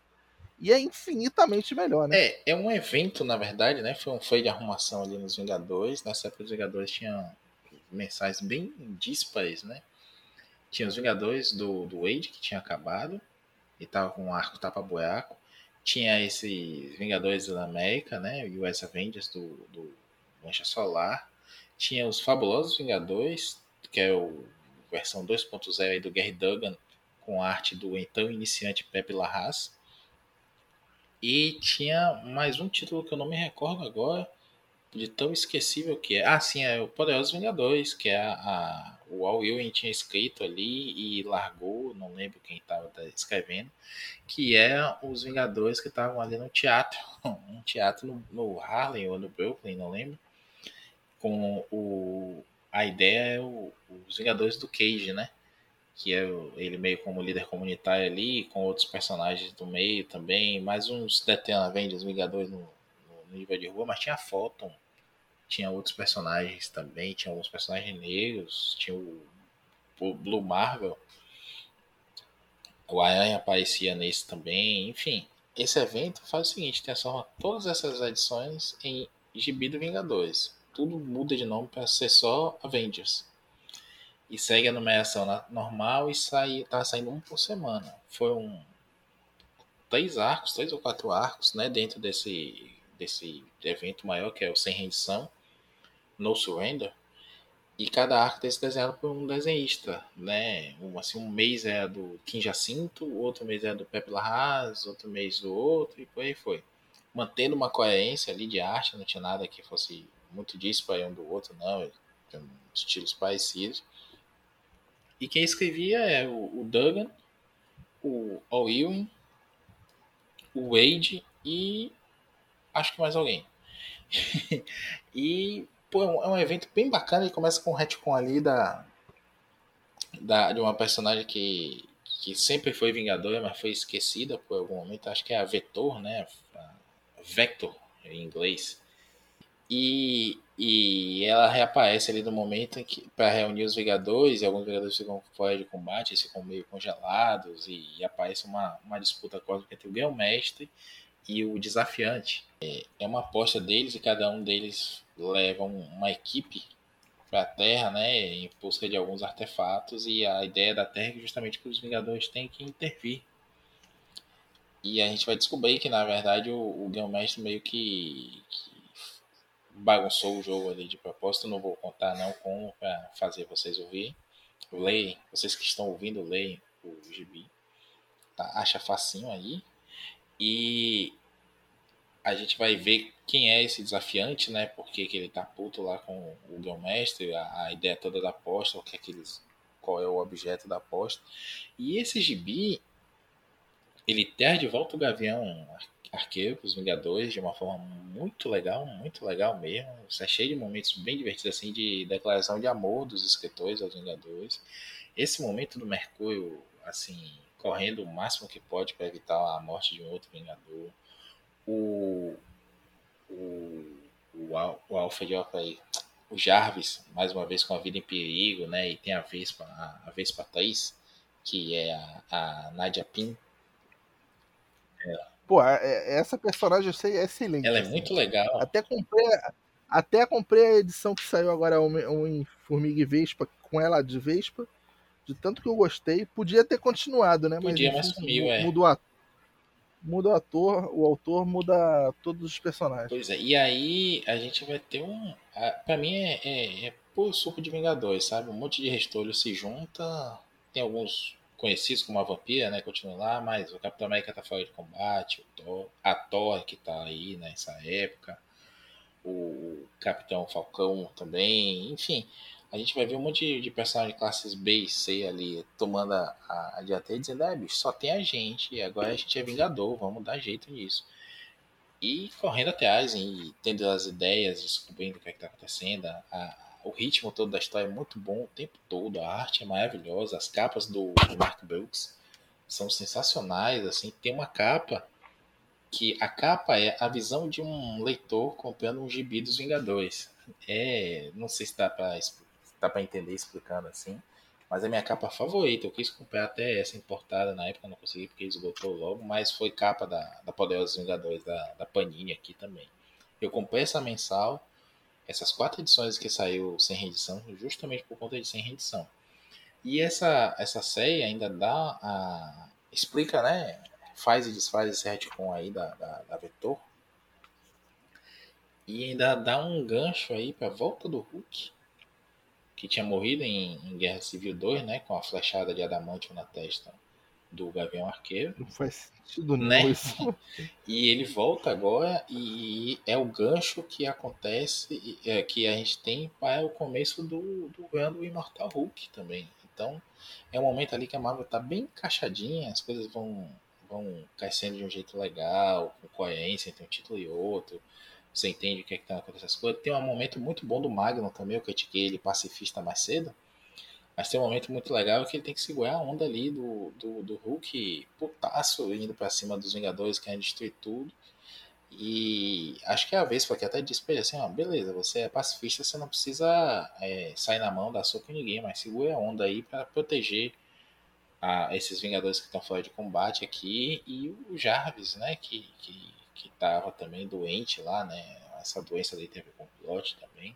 e é infinitamente melhor, né? É, é um evento, na verdade, né? Foi um foi de arrumação ali nos Vingadores. Nessa época os Vingadores tinham mensais bem díspares, né? Tinha os Vingadores do, do Wade, que tinha acabado, e tava com um arco tapa-boiaco. Tinha esses Vingadores da América, né? US Avengers do, do Mancha Solar. Tinha os Fabulosos Vingadores, que é o versão 2.0 do Gary Duggan, com arte do então iniciante Pepe Larraz. E tinha mais um título que eu não me recordo agora, de tão esquecível que é. Ah, sim, é o Poderosos Vingadores, que é a, a o Al Ewing tinha escrito ali e largou, não lembro quem estava escrevendo, que é os Vingadores que estavam ali no teatro, um teatro no, no, Harlem ou no Brooklyn, não lembro, com o a ideia é o, os Vingadores do Cage, né? Que é ele meio como líder comunitário ali, com outros personagens do meio também, mais uns Detena Avengers Vingadores no, no nível de rua, mas tinha Photon, tinha outros personagens também, tinha alguns personagens negros, tinha o, o Blue Marvel, o Aranha aparecia nesse também, enfim. Esse evento faz o seguinte, transforma todas essas edições em Gibi do Vingadores. Tudo muda de nome para ser só Avengers. E segue a numeração normal e sai, tá saindo um por semana. Foram três arcos, três ou quatro arcos, né, dentro desse, desse evento maior que é o Sem Rendição. No Surrender. E cada arco desse desenhado por um desenhista, né? Um, assim, um mês é do Kim Jacinto, outro mês é do Pepe Larraz, outro mês do outro, e por aí foi. Mantendo uma coerência ali de arte, não tinha nada que fosse muito disparo um do outro, não. Tem estilos parecidos. E quem escrevia é o, o Duggan, o Al Ewing, o Wade e acho que mais alguém. e Pô, é um é evento bem bacana e começa com um retcon ali da, da, de uma personagem que, que sempre foi Vingadora, mas foi esquecida por algum momento. Acho que é a Vetor, né? A Vector em inglês. E, e ela reaparece ali no momento para reunir os Vingadores, e alguns Vingadores ficam fora de combate, eles ficam meio congelados, e, e aparece uma, uma disputa cósmica entre o Grão Mestre e o Desafiante. É, é uma aposta deles e cada um deles leva uma equipe para a Terra, né, em busca de alguns artefatos e a ideia da Terra é justamente que os Vingadores têm que intervir E a gente vai descobrir que, na verdade, o, o Game Mestre meio que, que, bagunçou o jogo ali de propósito. Não vou contar não como para fazer vocês ouvirem. Leem, vocês que estão ouvindo, leem o gibi. Tá? Acha facinho aí. E a gente vai ver quem é esse desafiante, né? Porque que ele tá puto lá com o Game Mestre, a, a ideia toda da aposta, o que é que eles qual é o objeto da aposta. E esse gibi, ele ter de volta o Gavião Arqueiro os Vingadores de uma forma muito legal, muito legal mesmo. Isso é cheio de momentos bem divertidos, assim, de declaração de amor dos escritores aos Vingadores. Esse momento do Mercúrio, assim, correndo o máximo que pode para evitar a morte de um outro Vingador. O, o, o, o Alfred, aí, o Jarvis, mais uma vez com a vida em perigo, né? E tem a Vespa, a, a Vespa Thaís, que é a, a Nadia Pin. É. Pô, essa personagem eu sei é excelente. Ela é assim. muito legal. Até comprei, até comprei a edição que saiu agora um, em Formiga e Vespa, com ela de Vespa. De tanto que eu gostei. Podia ter continuado, né? Podia, mas, mas sumiu, é. Mudou a muda o ator, o autor muda todos os personagens. Pois é, e aí a gente vai ter um. Pra mim é, é, é puro suco de Vingadores, sabe? Um monte de restolho se junta. Tem alguns conhecidos como a Vampira, né? Continua lá, mas o Capitão América tá fora de combate, Thor, a Thor que tá aí nessa época, o Capitão Falcão também, enfim a gente vai ver um monte de, de de classes B e C ali tomando a, a, a dianteira e dizendo, é, bicho, só tem a gente, agora a gente é vingador, vamos dar jeito nisso. E correndo atrás, e tendo as ideias, descobrindo o que é está acontecendo, a, o ritmo todo da história é muito bom o tempo todo, a arte é maravilhosa, as capas do, do Mark Brooks são sensacionais, assim, tem uma capa que a capa é a visão de um leitor comprando um gibi dos Vingadores. É, não sei se dá para para entender explicando assim. Mas é minha capa favorita. Eu quis comprar até essa importada na época, não consegui porque esgotou logo. Mas foi capa da, da Poderosos Vingadores, da, da Panini aqui também. Eu comprei essa mensal, essas quatro edições que saiu sem reedição, justamente por conta de sem reedição. E essa, essa série ainda dá a. explica, né? Faz e desfaz esse retcon aí da, da, da Vetor. E ainda dá um gancho aí pra volta do Hulk que tinha morrido em, em, Guerra Civil 2, né? Com a flechada de adamantio na testa do Gavião Arqueiro. Não faz sentido né? isso. e ele volta agora e é o gancho que acontece, é, que a gente tem para o começo do, do do Imortal Hulk também. Então, é um momento ali que a Marvel tá bem encaixadinha, as coisas vão, vão crescendo de um jeito legal, com coerência entre um título e outro você entende o que é que tá acontecendo essas coisas. Tem um momento muito bom do Magnum também, eu critiquei ele pacifista mais cedo. Mas tem um momento muito legal que ele tem que segurar a onda ali do, do, do Hulk putaço indo para cima dos Vingadores, querendo destruir tudo. E acho que é a vez porque até disse pra ele assim, ó, beleza, você é pacifista, você não precisa é, sair na mão, dar soco em ninguém, mas segura a onda aí para proteger a, esses Vingadores que estão fora de combate aqui e o Jarvis, né, que, que que estava também doente lá, né? Essa doença daí teve plot também.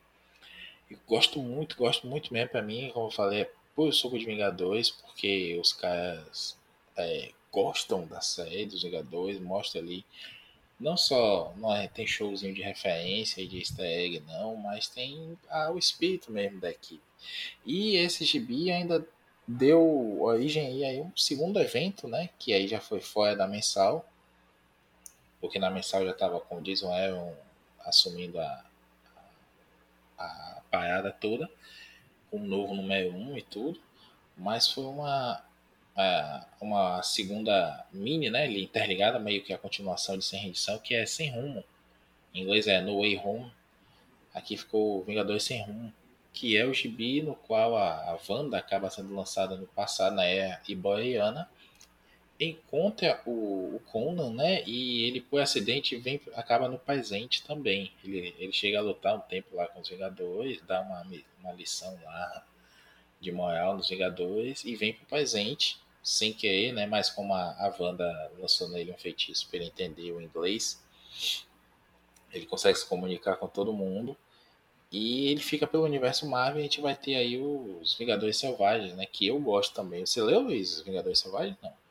Gosto muito, gosto muito mesmo. Para mim, como eu falei, é puro suco de Vingadores, porque os caras é, gostam da série dos Vingadores, mostra ali. Não só não é, tem showzinho de referência e de easter egg, não, mas tem ah, o espírito mesmo da equipe. E esse gibi ainda deu origem aí a um segundo evento, né? Que aí já foi fora da mensal, porque na mensal já estava com o Jason Aaron assumindo a, a, parada toda, com um novo número 1 um e tudo, mas foi uma, uma segunda mini, né, interligada, meio que a continuação de Sem Rendição, que é Sem Rumo. Em inglês é No Way Home. Aqui ficou Vingadores Sem Rumo, que é o gibi no qual a, a Wanda acaba sendo lançada no passado na era iboriana encontra o, o, Conan, né? E ele, por acidente, vem, acaba no presente também. Ele, ele chega a lutar um tempo lá com os Vingadores, dá uma, uma lição lá de moral nos Vingadores e vem pro presente, sem querer, né? Mas como a, a Wanda lançou nele um feitiço para ele entender o inglês, ele consegue se comunicar com todo mundo. E ele fica pelo universo Marvel e a gente vai ter aí os Vingadores Selvagens, né? Que eu gosto também. Você leu, Luiz, os Vingadores Selvagens? Não.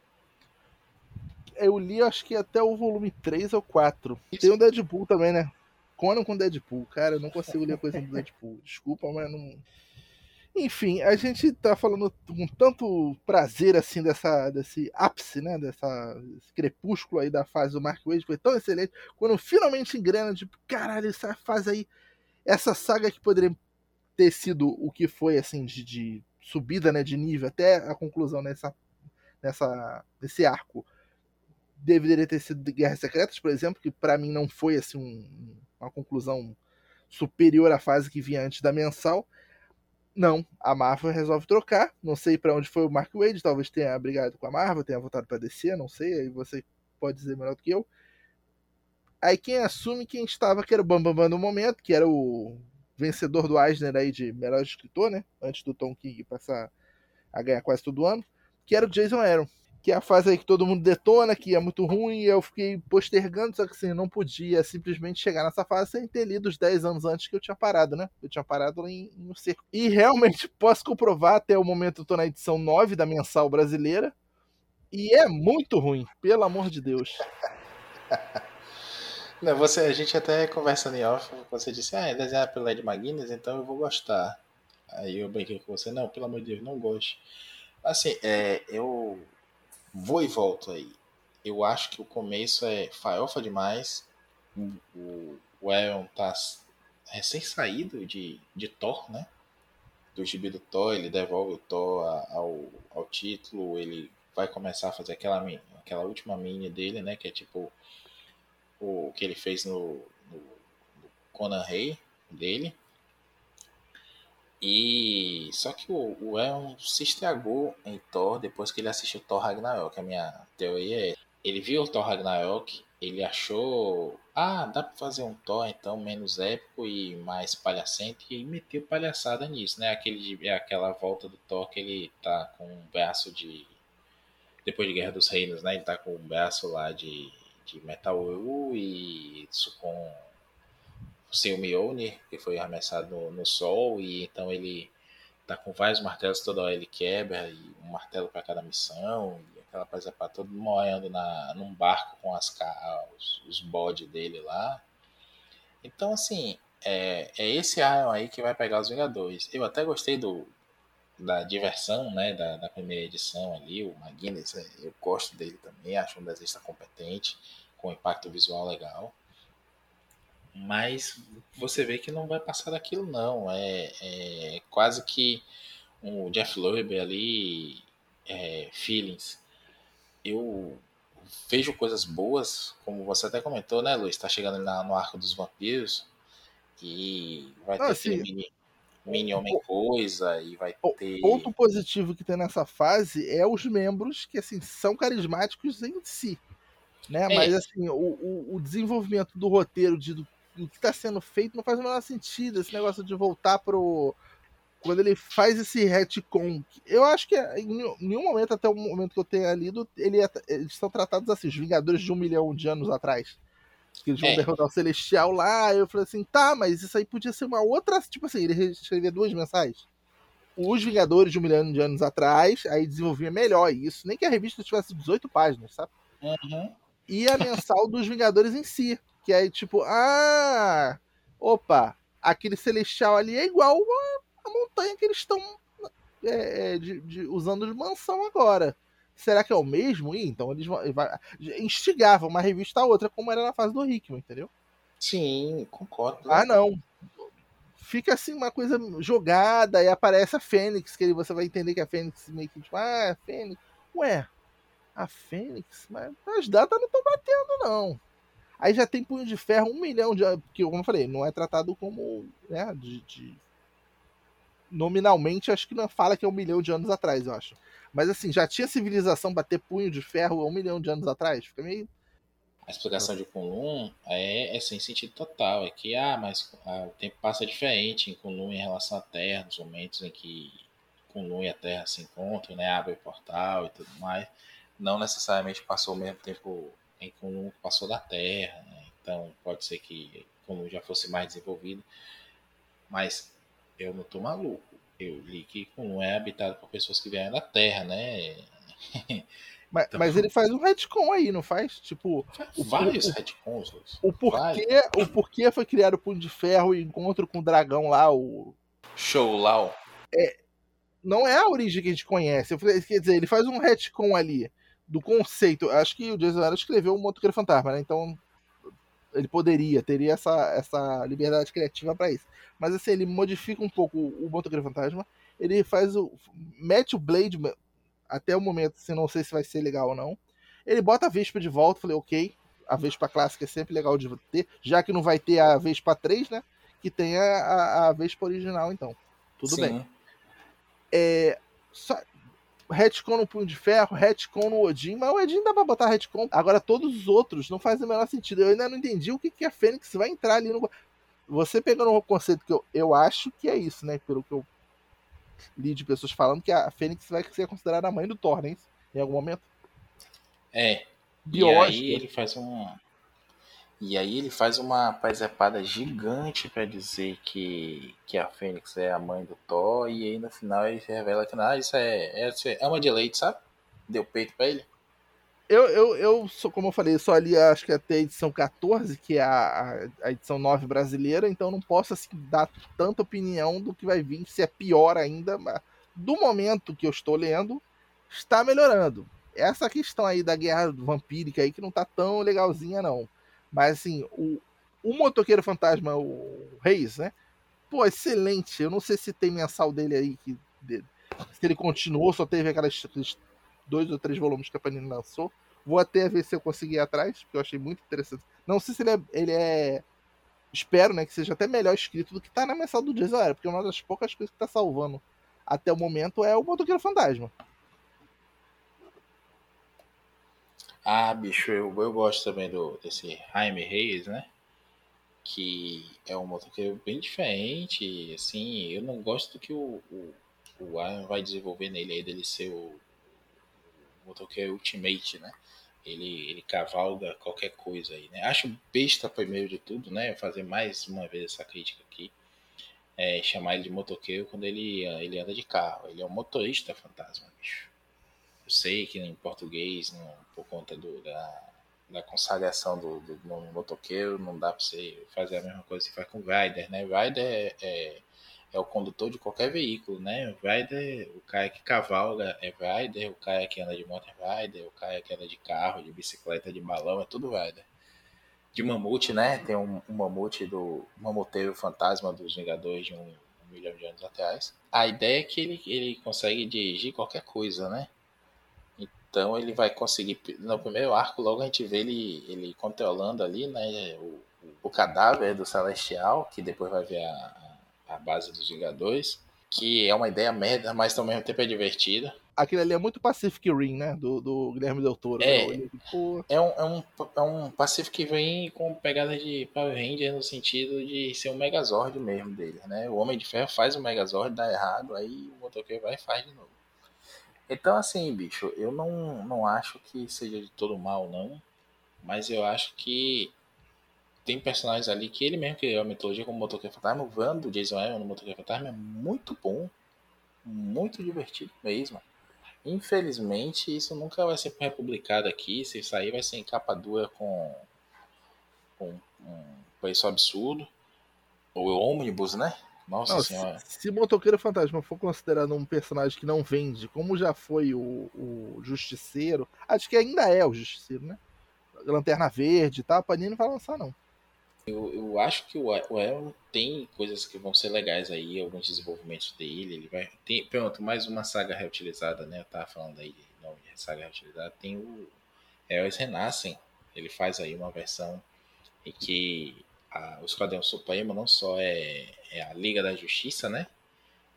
Eu li, acho que até o volume 3 ou 4. Tem o Deadpool também, né? Conan com Deadpool. Cara, eu não consigo ler coisa do Deadpool. Desculpa, mas não. Enfim, a gente tá falando com tanto prazer assim dessa, desse ápice, né? Dessa, desse crepúsculo aí da fase do Mark Wade, foi tão excelente. Quando finalmente engrena, tipo, caralho, essa fase aí, essa saga que poderia ter sido o que foi, assim, de, de subida, né? De nível até a conclusão nessa, nessa, nesse arco. Deveria ter sido Guerras Secretas, por exemplo, que para mim não foi assim um, uma conclusão superior à fase que vinha antes da mensal não, a Marvel resolve trocar. Não sei para onde foi o Mark Wade, talvez tenha brigado com a Marvel, tenha voltado para DC, não sei, aí você pode dizer melhor do que eu. Aí quem assume quem estava, que era o Bambam Bam no momento, que era o vencedor do Eisner aí de melhor escritor, né? Antes do Tom King passar a ganhar quase todo ano, que era o Jason Aaron que é a fase aí que todo mundo detona, que é muito ruim, e eu fiquei postergando, só que assim, não podia simplesmente chegar nessa fase sem ter lido os 10 anos antes que eu tinha parado, né? Eu tinha parado em, em um cerco. E realmente posso comprovar, até o momento eu tô na edição 9 da mensal brasileira, e é muito ruim, pelo amor de Deus. Não, você, a gente até conversando em off, você disse, ah, é desenhado pelo Ed McGuinness, então eu vou gostar. Aí eu brinquei com você, não, pelo amor de Deus, não goste. Assim, é, eu vou e volto aí. Eu acho que o começo é farofa demais. O, o Aaron tá recém-saído de, de Thor, né? Do gibi do Thor, ele devolve o Thor ao, ao título, ele vai começar a fazer aquela, aquela última mini dele, né? Que é tipo o que ele fez no, no, no Conan Rey dele. E só que o, o Elon se estragou em Thor depois que ele assistiu Thor Ragnarok. A minha teoria é: ele viu o Thor Ragnarok, ele achou, ah, dá pra fazer um Thor então menos épico e mais palhacente e meteu palhaçada nisso, né? Aquele, é aquela volta do Thor que ele tá com um braço de. Depois de Guerra dos Reinos, né? Ele tá com um braço lá de, de Metal e isso com sem o Mjolnir, que foi arremessado no, no sol, e então ele tá com vários martelos, toda hora ele quebra, e um martelo para cada missão, e aquela coisa para todo morrendo na, num barco com as, os, os bodes dele lá. Então, assim, é, é esse Iron aí que vai pegar os Vingadores. Eu até gostei do, da diversão, né, da, da primeira edição ali, o McGuinness, é, eu gosto dele também, acho um desenhista competente, com impacto visual legal mas você vê que não vai passar daquilo não. É, é quase que o Jeff Loeb ali, é, feelings. Eu vejo coisas boas, como você até comentou, né, Luiz? Tá chegando na, no arco dos vampiros e vai ter ah, aquele mini, mini homem coisa e vai ter. Ponto positivo que tem nessa fase é os membros que assim são carismáticos em si. Né? É. Mas assim, o, o, o, desenvolvimento do roteiro de, o que está sendo feito não faz o menor sentido. Esse negócio de voltar pro. Quando ele faz esse retcon. Eu acho que em nenhum momento, até o momento que eu tenha lido, ele é, eles são tratados assim, os Vingadores de um milhão de anos atrás. Que eles vão é. derrotar o Celestial lá. Eu falei assim, tá, mas isso aí podia ser uma outra. Tipo assim, ele escrevia duas mensagens. Os Vingadores de um milhão de anos atrás, aí desenvolvia melhor isso. Nem que a revista tivesse 18 páginas, sabe? Uhum. E a mensal dos Vingadores em si. Que aí, tipo, ah, opa, aquele celestial ali é igual a, montanha que eles estão é, é, de, de, usando de mansão agora. Será que é o mesmo? Ih, então eles vai, instigavam uma revista a outra, como era na fase do Hickman, entendeu? Sim, concordo. Ah, não. Fica assim uma coisa jogada e aparece a Fênix, que você vai entender que a Fênix meio que tipo, ah, a Fênix. Ué, a Fênix, mas as datas não estão batendo, não. Aí já tem punho de ferro, um milhão de. Que, como eu falei, não é tratado como. Né, de, de... Nominalmente, acho que não fala que é um milhão de anos atrás, eu acho. Mas assim, já tinha civilização bater punho de ferro um milhão de anos atrás? Fica meio. A explicação de Kunlun é, é sem sentido total. É que, ah, mas ah, o tempo passa diferente em Kunlun em relação à Terra, nos momentos em que Kunlun e a Terra se encontram, né? Abre o portal e tudo mais. Não necessariamente passou o mesmo tempo em Kunlun passou da Terra, né? então pode ser que Kunlun já fosse mais desenvolvido, mas eu não tô maluco. Eu li que Kunlun é habitado por pessoas que vieram da Terra, né? Mas, então, mas ele faz um retcon aí, não faz? Tipo. Vários o, retcons, o porquê, o porquê foi criado o Punho de Ferro e encontro com o dragão lá, o. Show Lao. É, não é a origem que a gente conhece. Quer dizer, ele faz um retcon ali do conceito. Acho que o Jason Aaron escreveu o Motoqueiro Fantasma, né? Então ele poderia, teria essa, essa liberdade criativa para isso. Mas assim, ele modifica um pouco o Motoqueiro Fantasma. Ele faz o. mete o Blade até o momento, assim, não sei se vai ser legal ou não. Ele bota a Vespa de volta, falei, ok. A Vespa clássica é sempre legal de ter, já que não vai ter a Vespa 3, né? Que tem a, a, a Vespa original, então. Tudo Sim. bem. É, só, retcon no Punho de Ferro, retcon no Odin, mas o Odin dá pra botar retcon. Agora todos os outros não fazem o menor sentido. Eu ainda não entendi o que, que a Fênix vai entrar ali no. Você pegando o conceito que eu, eu acho que é isso, né? Pelo que eu li de pessoas falando, que a Fênix vai ser considerada a mãe do Thor, né? Em algum momento. É. E aí ele faz um. E aí ele faz uma paisepada gigante para dizer que, que a Fênix é a mãe do Thor, e aí no final ele revela que ah, isso é, é, é uma de leite, sabe? Deu peito para ele. Eu, eu, eu sou, como eu falei, só ali acho que até a edição 14, que é a, a, edição 9 brasileira, então não posso assim, dar tanta opinião do que vai vir, se é pior ainda. Mas do momento que eu estou lendo, está melhorando. Essa questão aí da guerra vampírica aí que não tá tão legalzinha, não. Mas assim, o, o motoqueiro fantasma, o Reis, né? Pô, excelente. Eu não sei se tem mensal dele aí, que, se ele continuou, só teve aquelas dois ou três volumes que a Panini lançou. Vou até ver se eu consegui ir atrás, porque eu achei muito interessante. Não sei se ele é, ele é espero, né, que seja até melhor escrito do que tá na mensal do Jason Aaron, porque uma das poucas coisas que tá salvando até o momento é o Motoqueiro Fantasma. Ah, bicho, eu, eu gosto também do, desse Jaime Reis, né? Que é um motoqueiro bem diferente, assim, eu não gosto do que o, o, o Iron vai desenvolver nele aí, dele ser o, o motoqueiro Ultimate, né? Ele, ele cavalga qualquer coisa aí, né? Acho besta primeiro de tudo, né? Fazer mais uma vez essa crítica aqui. É, chamar ele de motoqueiro quando ele, ele anda de carro. Ele é um motorista fantasma, bicho. Sei que em português, não, por conta do, da, da consagração do, do nome motoqueiro, não dá para você fazer a mesma coisa que faz com o rider, né? Rider é, é, é, o condutor de qualquer veículo, né? Rider, o cara que cavalga é rider, o cara que anda de moto é rider, o cara que anda de carro, de bicicleta, de balão, é tudo rider. De mamute, né? Tem um, um mamute do mamuteiro fantasma dos Vingadores de um, um milhão de anos atrás. A ideia é que ele, ele consegue dirigir qualquer coisa, né? Então ele vai conseguir. No primeiro arco, logo a gente vê ele, ele controlando ali, né? O, o cadáver do Celestial, que depois vai ver a, a base dos Vingadores. Que é uma ideia merda, mas ao mesmo tempo é divertida. Aquilo ali é muito Pacific Rim, né? Do, do Guilherme Del Toro. É, né? é, um, é, um, é um Pacific Rim com pegada de Power Ranger no sentido de ser um Megazord mesmo dele, né? O Homem de Ferro faz o Megazord, dá errado, aí o motoqueiro vai e faz de novo. Então, assim, bicho, eu não, não acho que seja de todo mal, não. Mas eu acho que tem personagens ali que ele mesmo criou a mitologia como Motoqueiro Fantasma. O Van do Jason Aaron no Motoqueiro Fantasma é muito bom. Muito divertido mesmo. Infelizmente, isso nunca vai ser republicado aqui. Se sair, vai ser em capa dura com, com um preço absurdo. Ou ônibus, né? Nossa não, senhora. Se, se Motoqueiro Fantasma for considerado um personagem que não vende, como já foi o, o Justiceiro, acho que ainda é o Justiceiro, né? Lanterna Verde e tal, a Panini não vai lançar, não. Eu, eu acho que o, o Aaron tem coisas que vão ser legais aí, alguns desenvolvimentos dele. Ele vai. Tem, pronto, mais uma saga reutilizada, né? Eu tava falando aí nome de saga reutilizada. Tem o Heróis Renascem. Ele faz aí uma versão em que a, o Esquadrão Supremo não só é, é, a Liga da Justiça, né?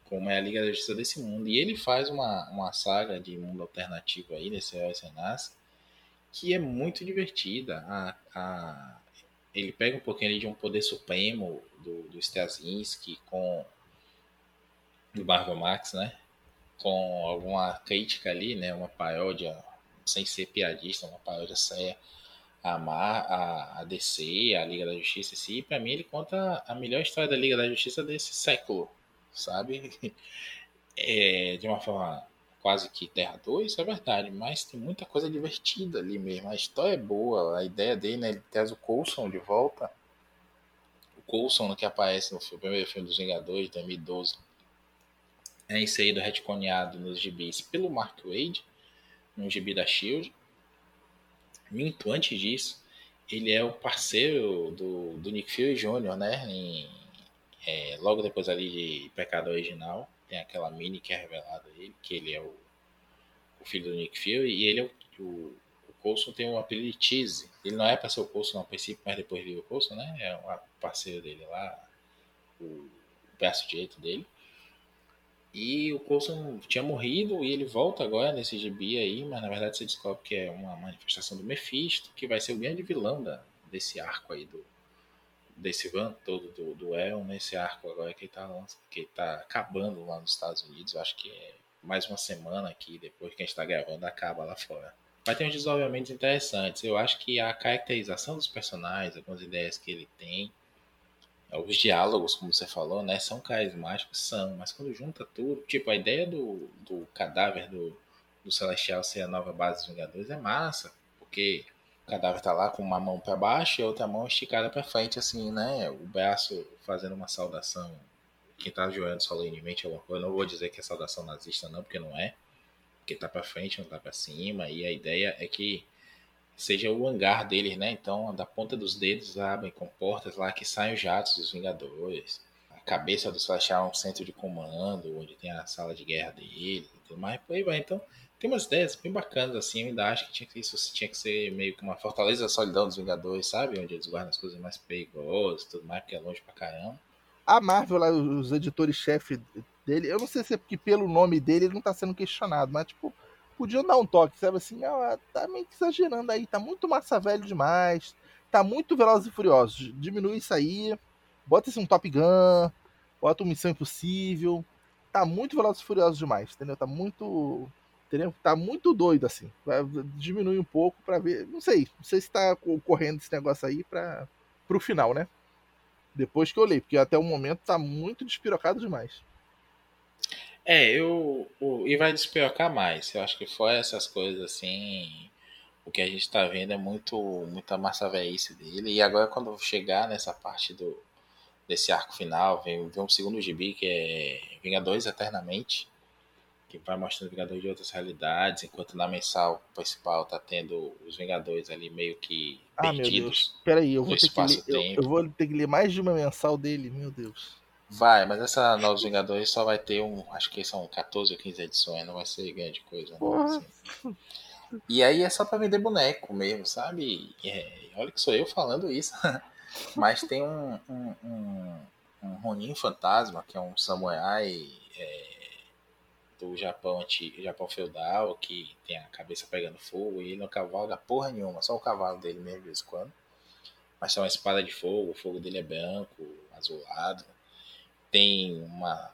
Como é a Liga da Justiça desse mundo. E ele faz uma, uma saga de mundo alternativo aí, nesse Renasce, que é muito divertida. A, a, ele pega um pouquinho ali de um poder supremo do, do Straczynski com do Marvel Max, né? Com alguma crítica ali, né? Uma paródia, sem ser piadista, uma paródia séria a, Mar, a, a DC, a Liga da Justiça, e para mim ele conta a melhor história da Liga da Justiça desse século, sabe? É, de uma forma quase que Terra 2, é verdade, mas tem muita coisa divertida ali mesmo. A história é boa, a ideia dele, né? Ele traz o Coulson de volta. O Coulson que aparece no filme, primeiro filme dos Vingadores, de 2012, é inserido retconeado nos gibis pelo Mark Wade, no gibi da Shield. Minto, antes disso, ele é o parceiro do, do Nick Fury Jr., né? Em, é, logo depois ali de Pecado Original, tem aquela mini que é revelada ele, que ele é o, o filho do Nick Fury, e ele é o, o, Coulson tem um apelido de Cheese. Ele não é para ser o Coulson no princípio, mas depois viu o Coulson, né? É o parceiro dele lá, o braço direito dele. E o Coulson tinha morrido e ele volta agora nesse gibi aí, mas na verdade você descobre que é uma manifestação do Mephisto, que vai ser o grande vilão da, desse arco aí do desse van todo do, do El, nesse arco agora que ele tá, que tá acabando lá nos Estados Unidos. Eu acho que é mais uma semana aqui, depois que a gente tá gravando, acaba lá fora. Vai ter uns desenvolvimentos interessantes. Eu acho que a caracterização dos personagens, algumas ideias que ele tem, os diálogos, como você falou, né, são carismáticos, são, mas quando junta tudo, tipo, a ideia do, do cadáver do, do Celestial ser a nova base dos Vingadores é massa, porque o cadáver tá lá com uma mão para baixo e a outra mão esticada para frente, assim, né, o braço fazendo uma saudação, quem tá ajoelhando solenemente alguma coisa, não vou dizer que é saudação nazista não, porque não é, porque tá para frente, não tá para cima, e a ideia é que seja o hangar deles, né? Então, da ponta dos dedos abrem com portas lá que saem os jatos dos Vingadores. A cabeça do Celestial é um centro de comando, onde tem a sala de guerra dele e tudo mais. Aí vai. Então, tem umas ideias bem bacanas, assim. Eu ainda acho que, tinha que isso tinha que ser meio que uma fortaleza da solidão dos Vingadores, sabe? Onde eles guardam as coisas mais perigosas tudo mais, porque é longe pra caramba. A Marvel, lá, os editores-chefe dele, eu não sei se é porque pelo nome dele ele não tá sendo questionado, mas, tipo, podiam dar um toque, sabe assim, ah, tá meio que exagerando aí, tá muito massa velho demais, tá muito Velozes e Furiosos, diminui isso aí, bota esse um Top Gun, bota um Missão Impossível, tá muito Velozes e Furiosos demais, entendeu? Tá muito, entendeu? Tá muito doido assim, diminui um pouco para ver, não sei, não sei se tá correndo esse negócio aí para pro final, né? Depois que eu olhei, porque até o momento tá muito despirocado demais. É, eu. O, e vai despiocar mais. Eu acho que foi essas coisas assim. O que a gente tá vendo é muito muita massa velhice dele. E agora quando chegar nessa parte do desse arco final, vem, vem um segundo gibi que é Vingadores Eternamente. Que vai mostrando Vingadores de outras realidades, enquanto na mensal principal tá tendo os Vingadores ali meio que ah, perdidos. Meu Deus. Peraí, eu vou, ter que ler, eu, eu vou ter que ler mais de uma mensal dele, meu Deus. Vai, mas essa Novos Vingadores só vai ter um. Acho que são 14 ou 15 edições, não vai ser grande coisa. Não, assim. E aí é só pra vender boneco mesmo, sabe? É, olha que sou eu falando isso. mas tem um, um, um, um Ronin Fantasma, que é um samurai é, do Japão antigo, Japão feudal, que tem a cabeça pegando fogo e ele não cavalga porra nenhuma, só o cavalo dele mesmo de vez em quando. Mas tem uma espada de fogo, o fogo dele é branco, azulado tem uma,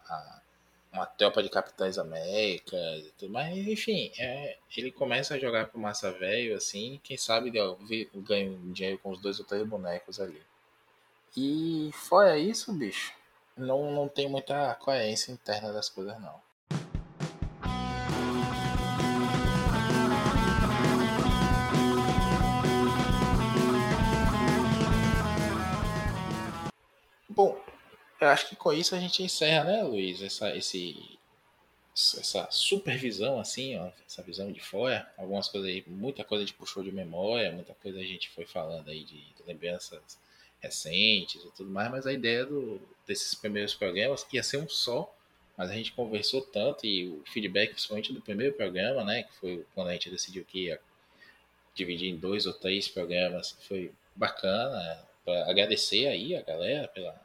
uma tropa de Capitães Américas e tudo mais. Enfim, é, ele começa a jogar pro Massa Velho, assim, quem sabe ganha dinheiro com os dois ou três bonecos ali. E fora isso, bicho, não, não tem muita coerência interna das coisas, não. Bom, eu acho que com isso a gente encerra, né, Luiz? Essa, esse, essa supervisão, assim, ó, essa visão de fora. Algumas coisas aí, muita coisa a gente puxou de memória, muita coisa a gente foi falando aí de, de lembranças recentes e tudo mais, mas a ideia do, desses primeiros programas ia ser um só, mas a gente conversou tanto e o feedback, principalmente do primeiro programa, né, que foi quando a gente decidiu que ia dividir em dois ou três programas, foi bacana. Pra agradecer aí a galera pela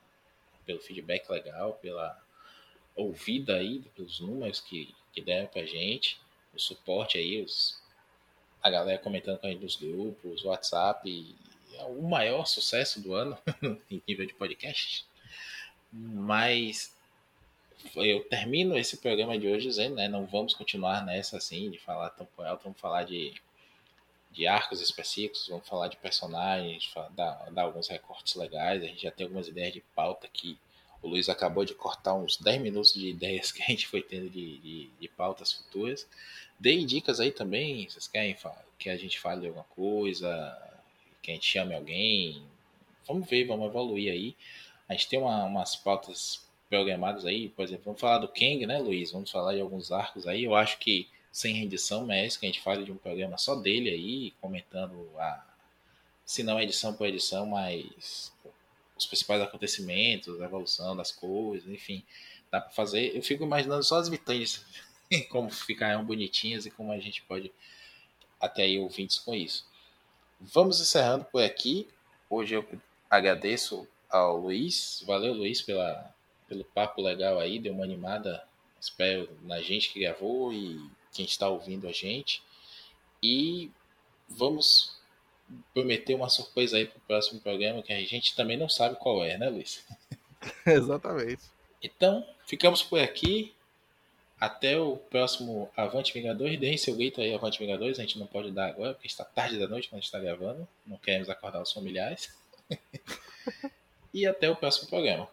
pelo feedback legal, pela ouvida aí, pelos números que, que deram pra gente, o suporte aí, os, a galera comentando com a gente nos grupos, WhatsApp, é o maior sucesso do ano em nível de podcast. Mas eu termino esse programa de hoje dizendo, né, não vamos continuar nessa assim, de falar tão alto, vamos falar de de arcos específicos, vamos falar de personagens, dar, dar alguns recortes legais. A gente já tem algumas ideias de pauta que O Luiz acabou de cortar uns 10 minutos de ideias que a gente foi tendo de, de, de pautas futuras. Deem dicas aí também, vocês querem que a gente fale alguma coisa, que a gente chame alguém. Vamos ver, vamos evoluir aí. A gente tem uma, umas pautas programadas aí, por exemplo, vamos falar do Kang, né, Luiz? Vamos falar de alguns arcos aí. Eu acho que sem rendição merece que a gente fale de um programa só dele aí, comentando a. Se não edição por edição, mas os principais acontecimentos, a evolução das coisas, enfim. Dá para fazer. Eu fico imaginando só as vitrines, como ficarão bonitinhas e como a gente pode até aí ouvintes com isso. Vamos encerrando por aqui. Hoje eu agradeço ao Luiz. Valeu, Luiz, pela, pelo papo legal aí. Deu uma animada, espero, na gente que gravou e quem está ouvindo a gente. E vamos prometer uma surpresa aí para o próximo programa que a gente também não sabe qual é, né, Luiz? Exatamente. Então, ficamos por aqui. Até o próximo Avante Vingadores. Deem seu grito aí, Avante Vingadores. A gente não pode dar agora, porque está tarde da noite quando a gente está gravando. Não queremos acordar os familiares. e até o próximo programa.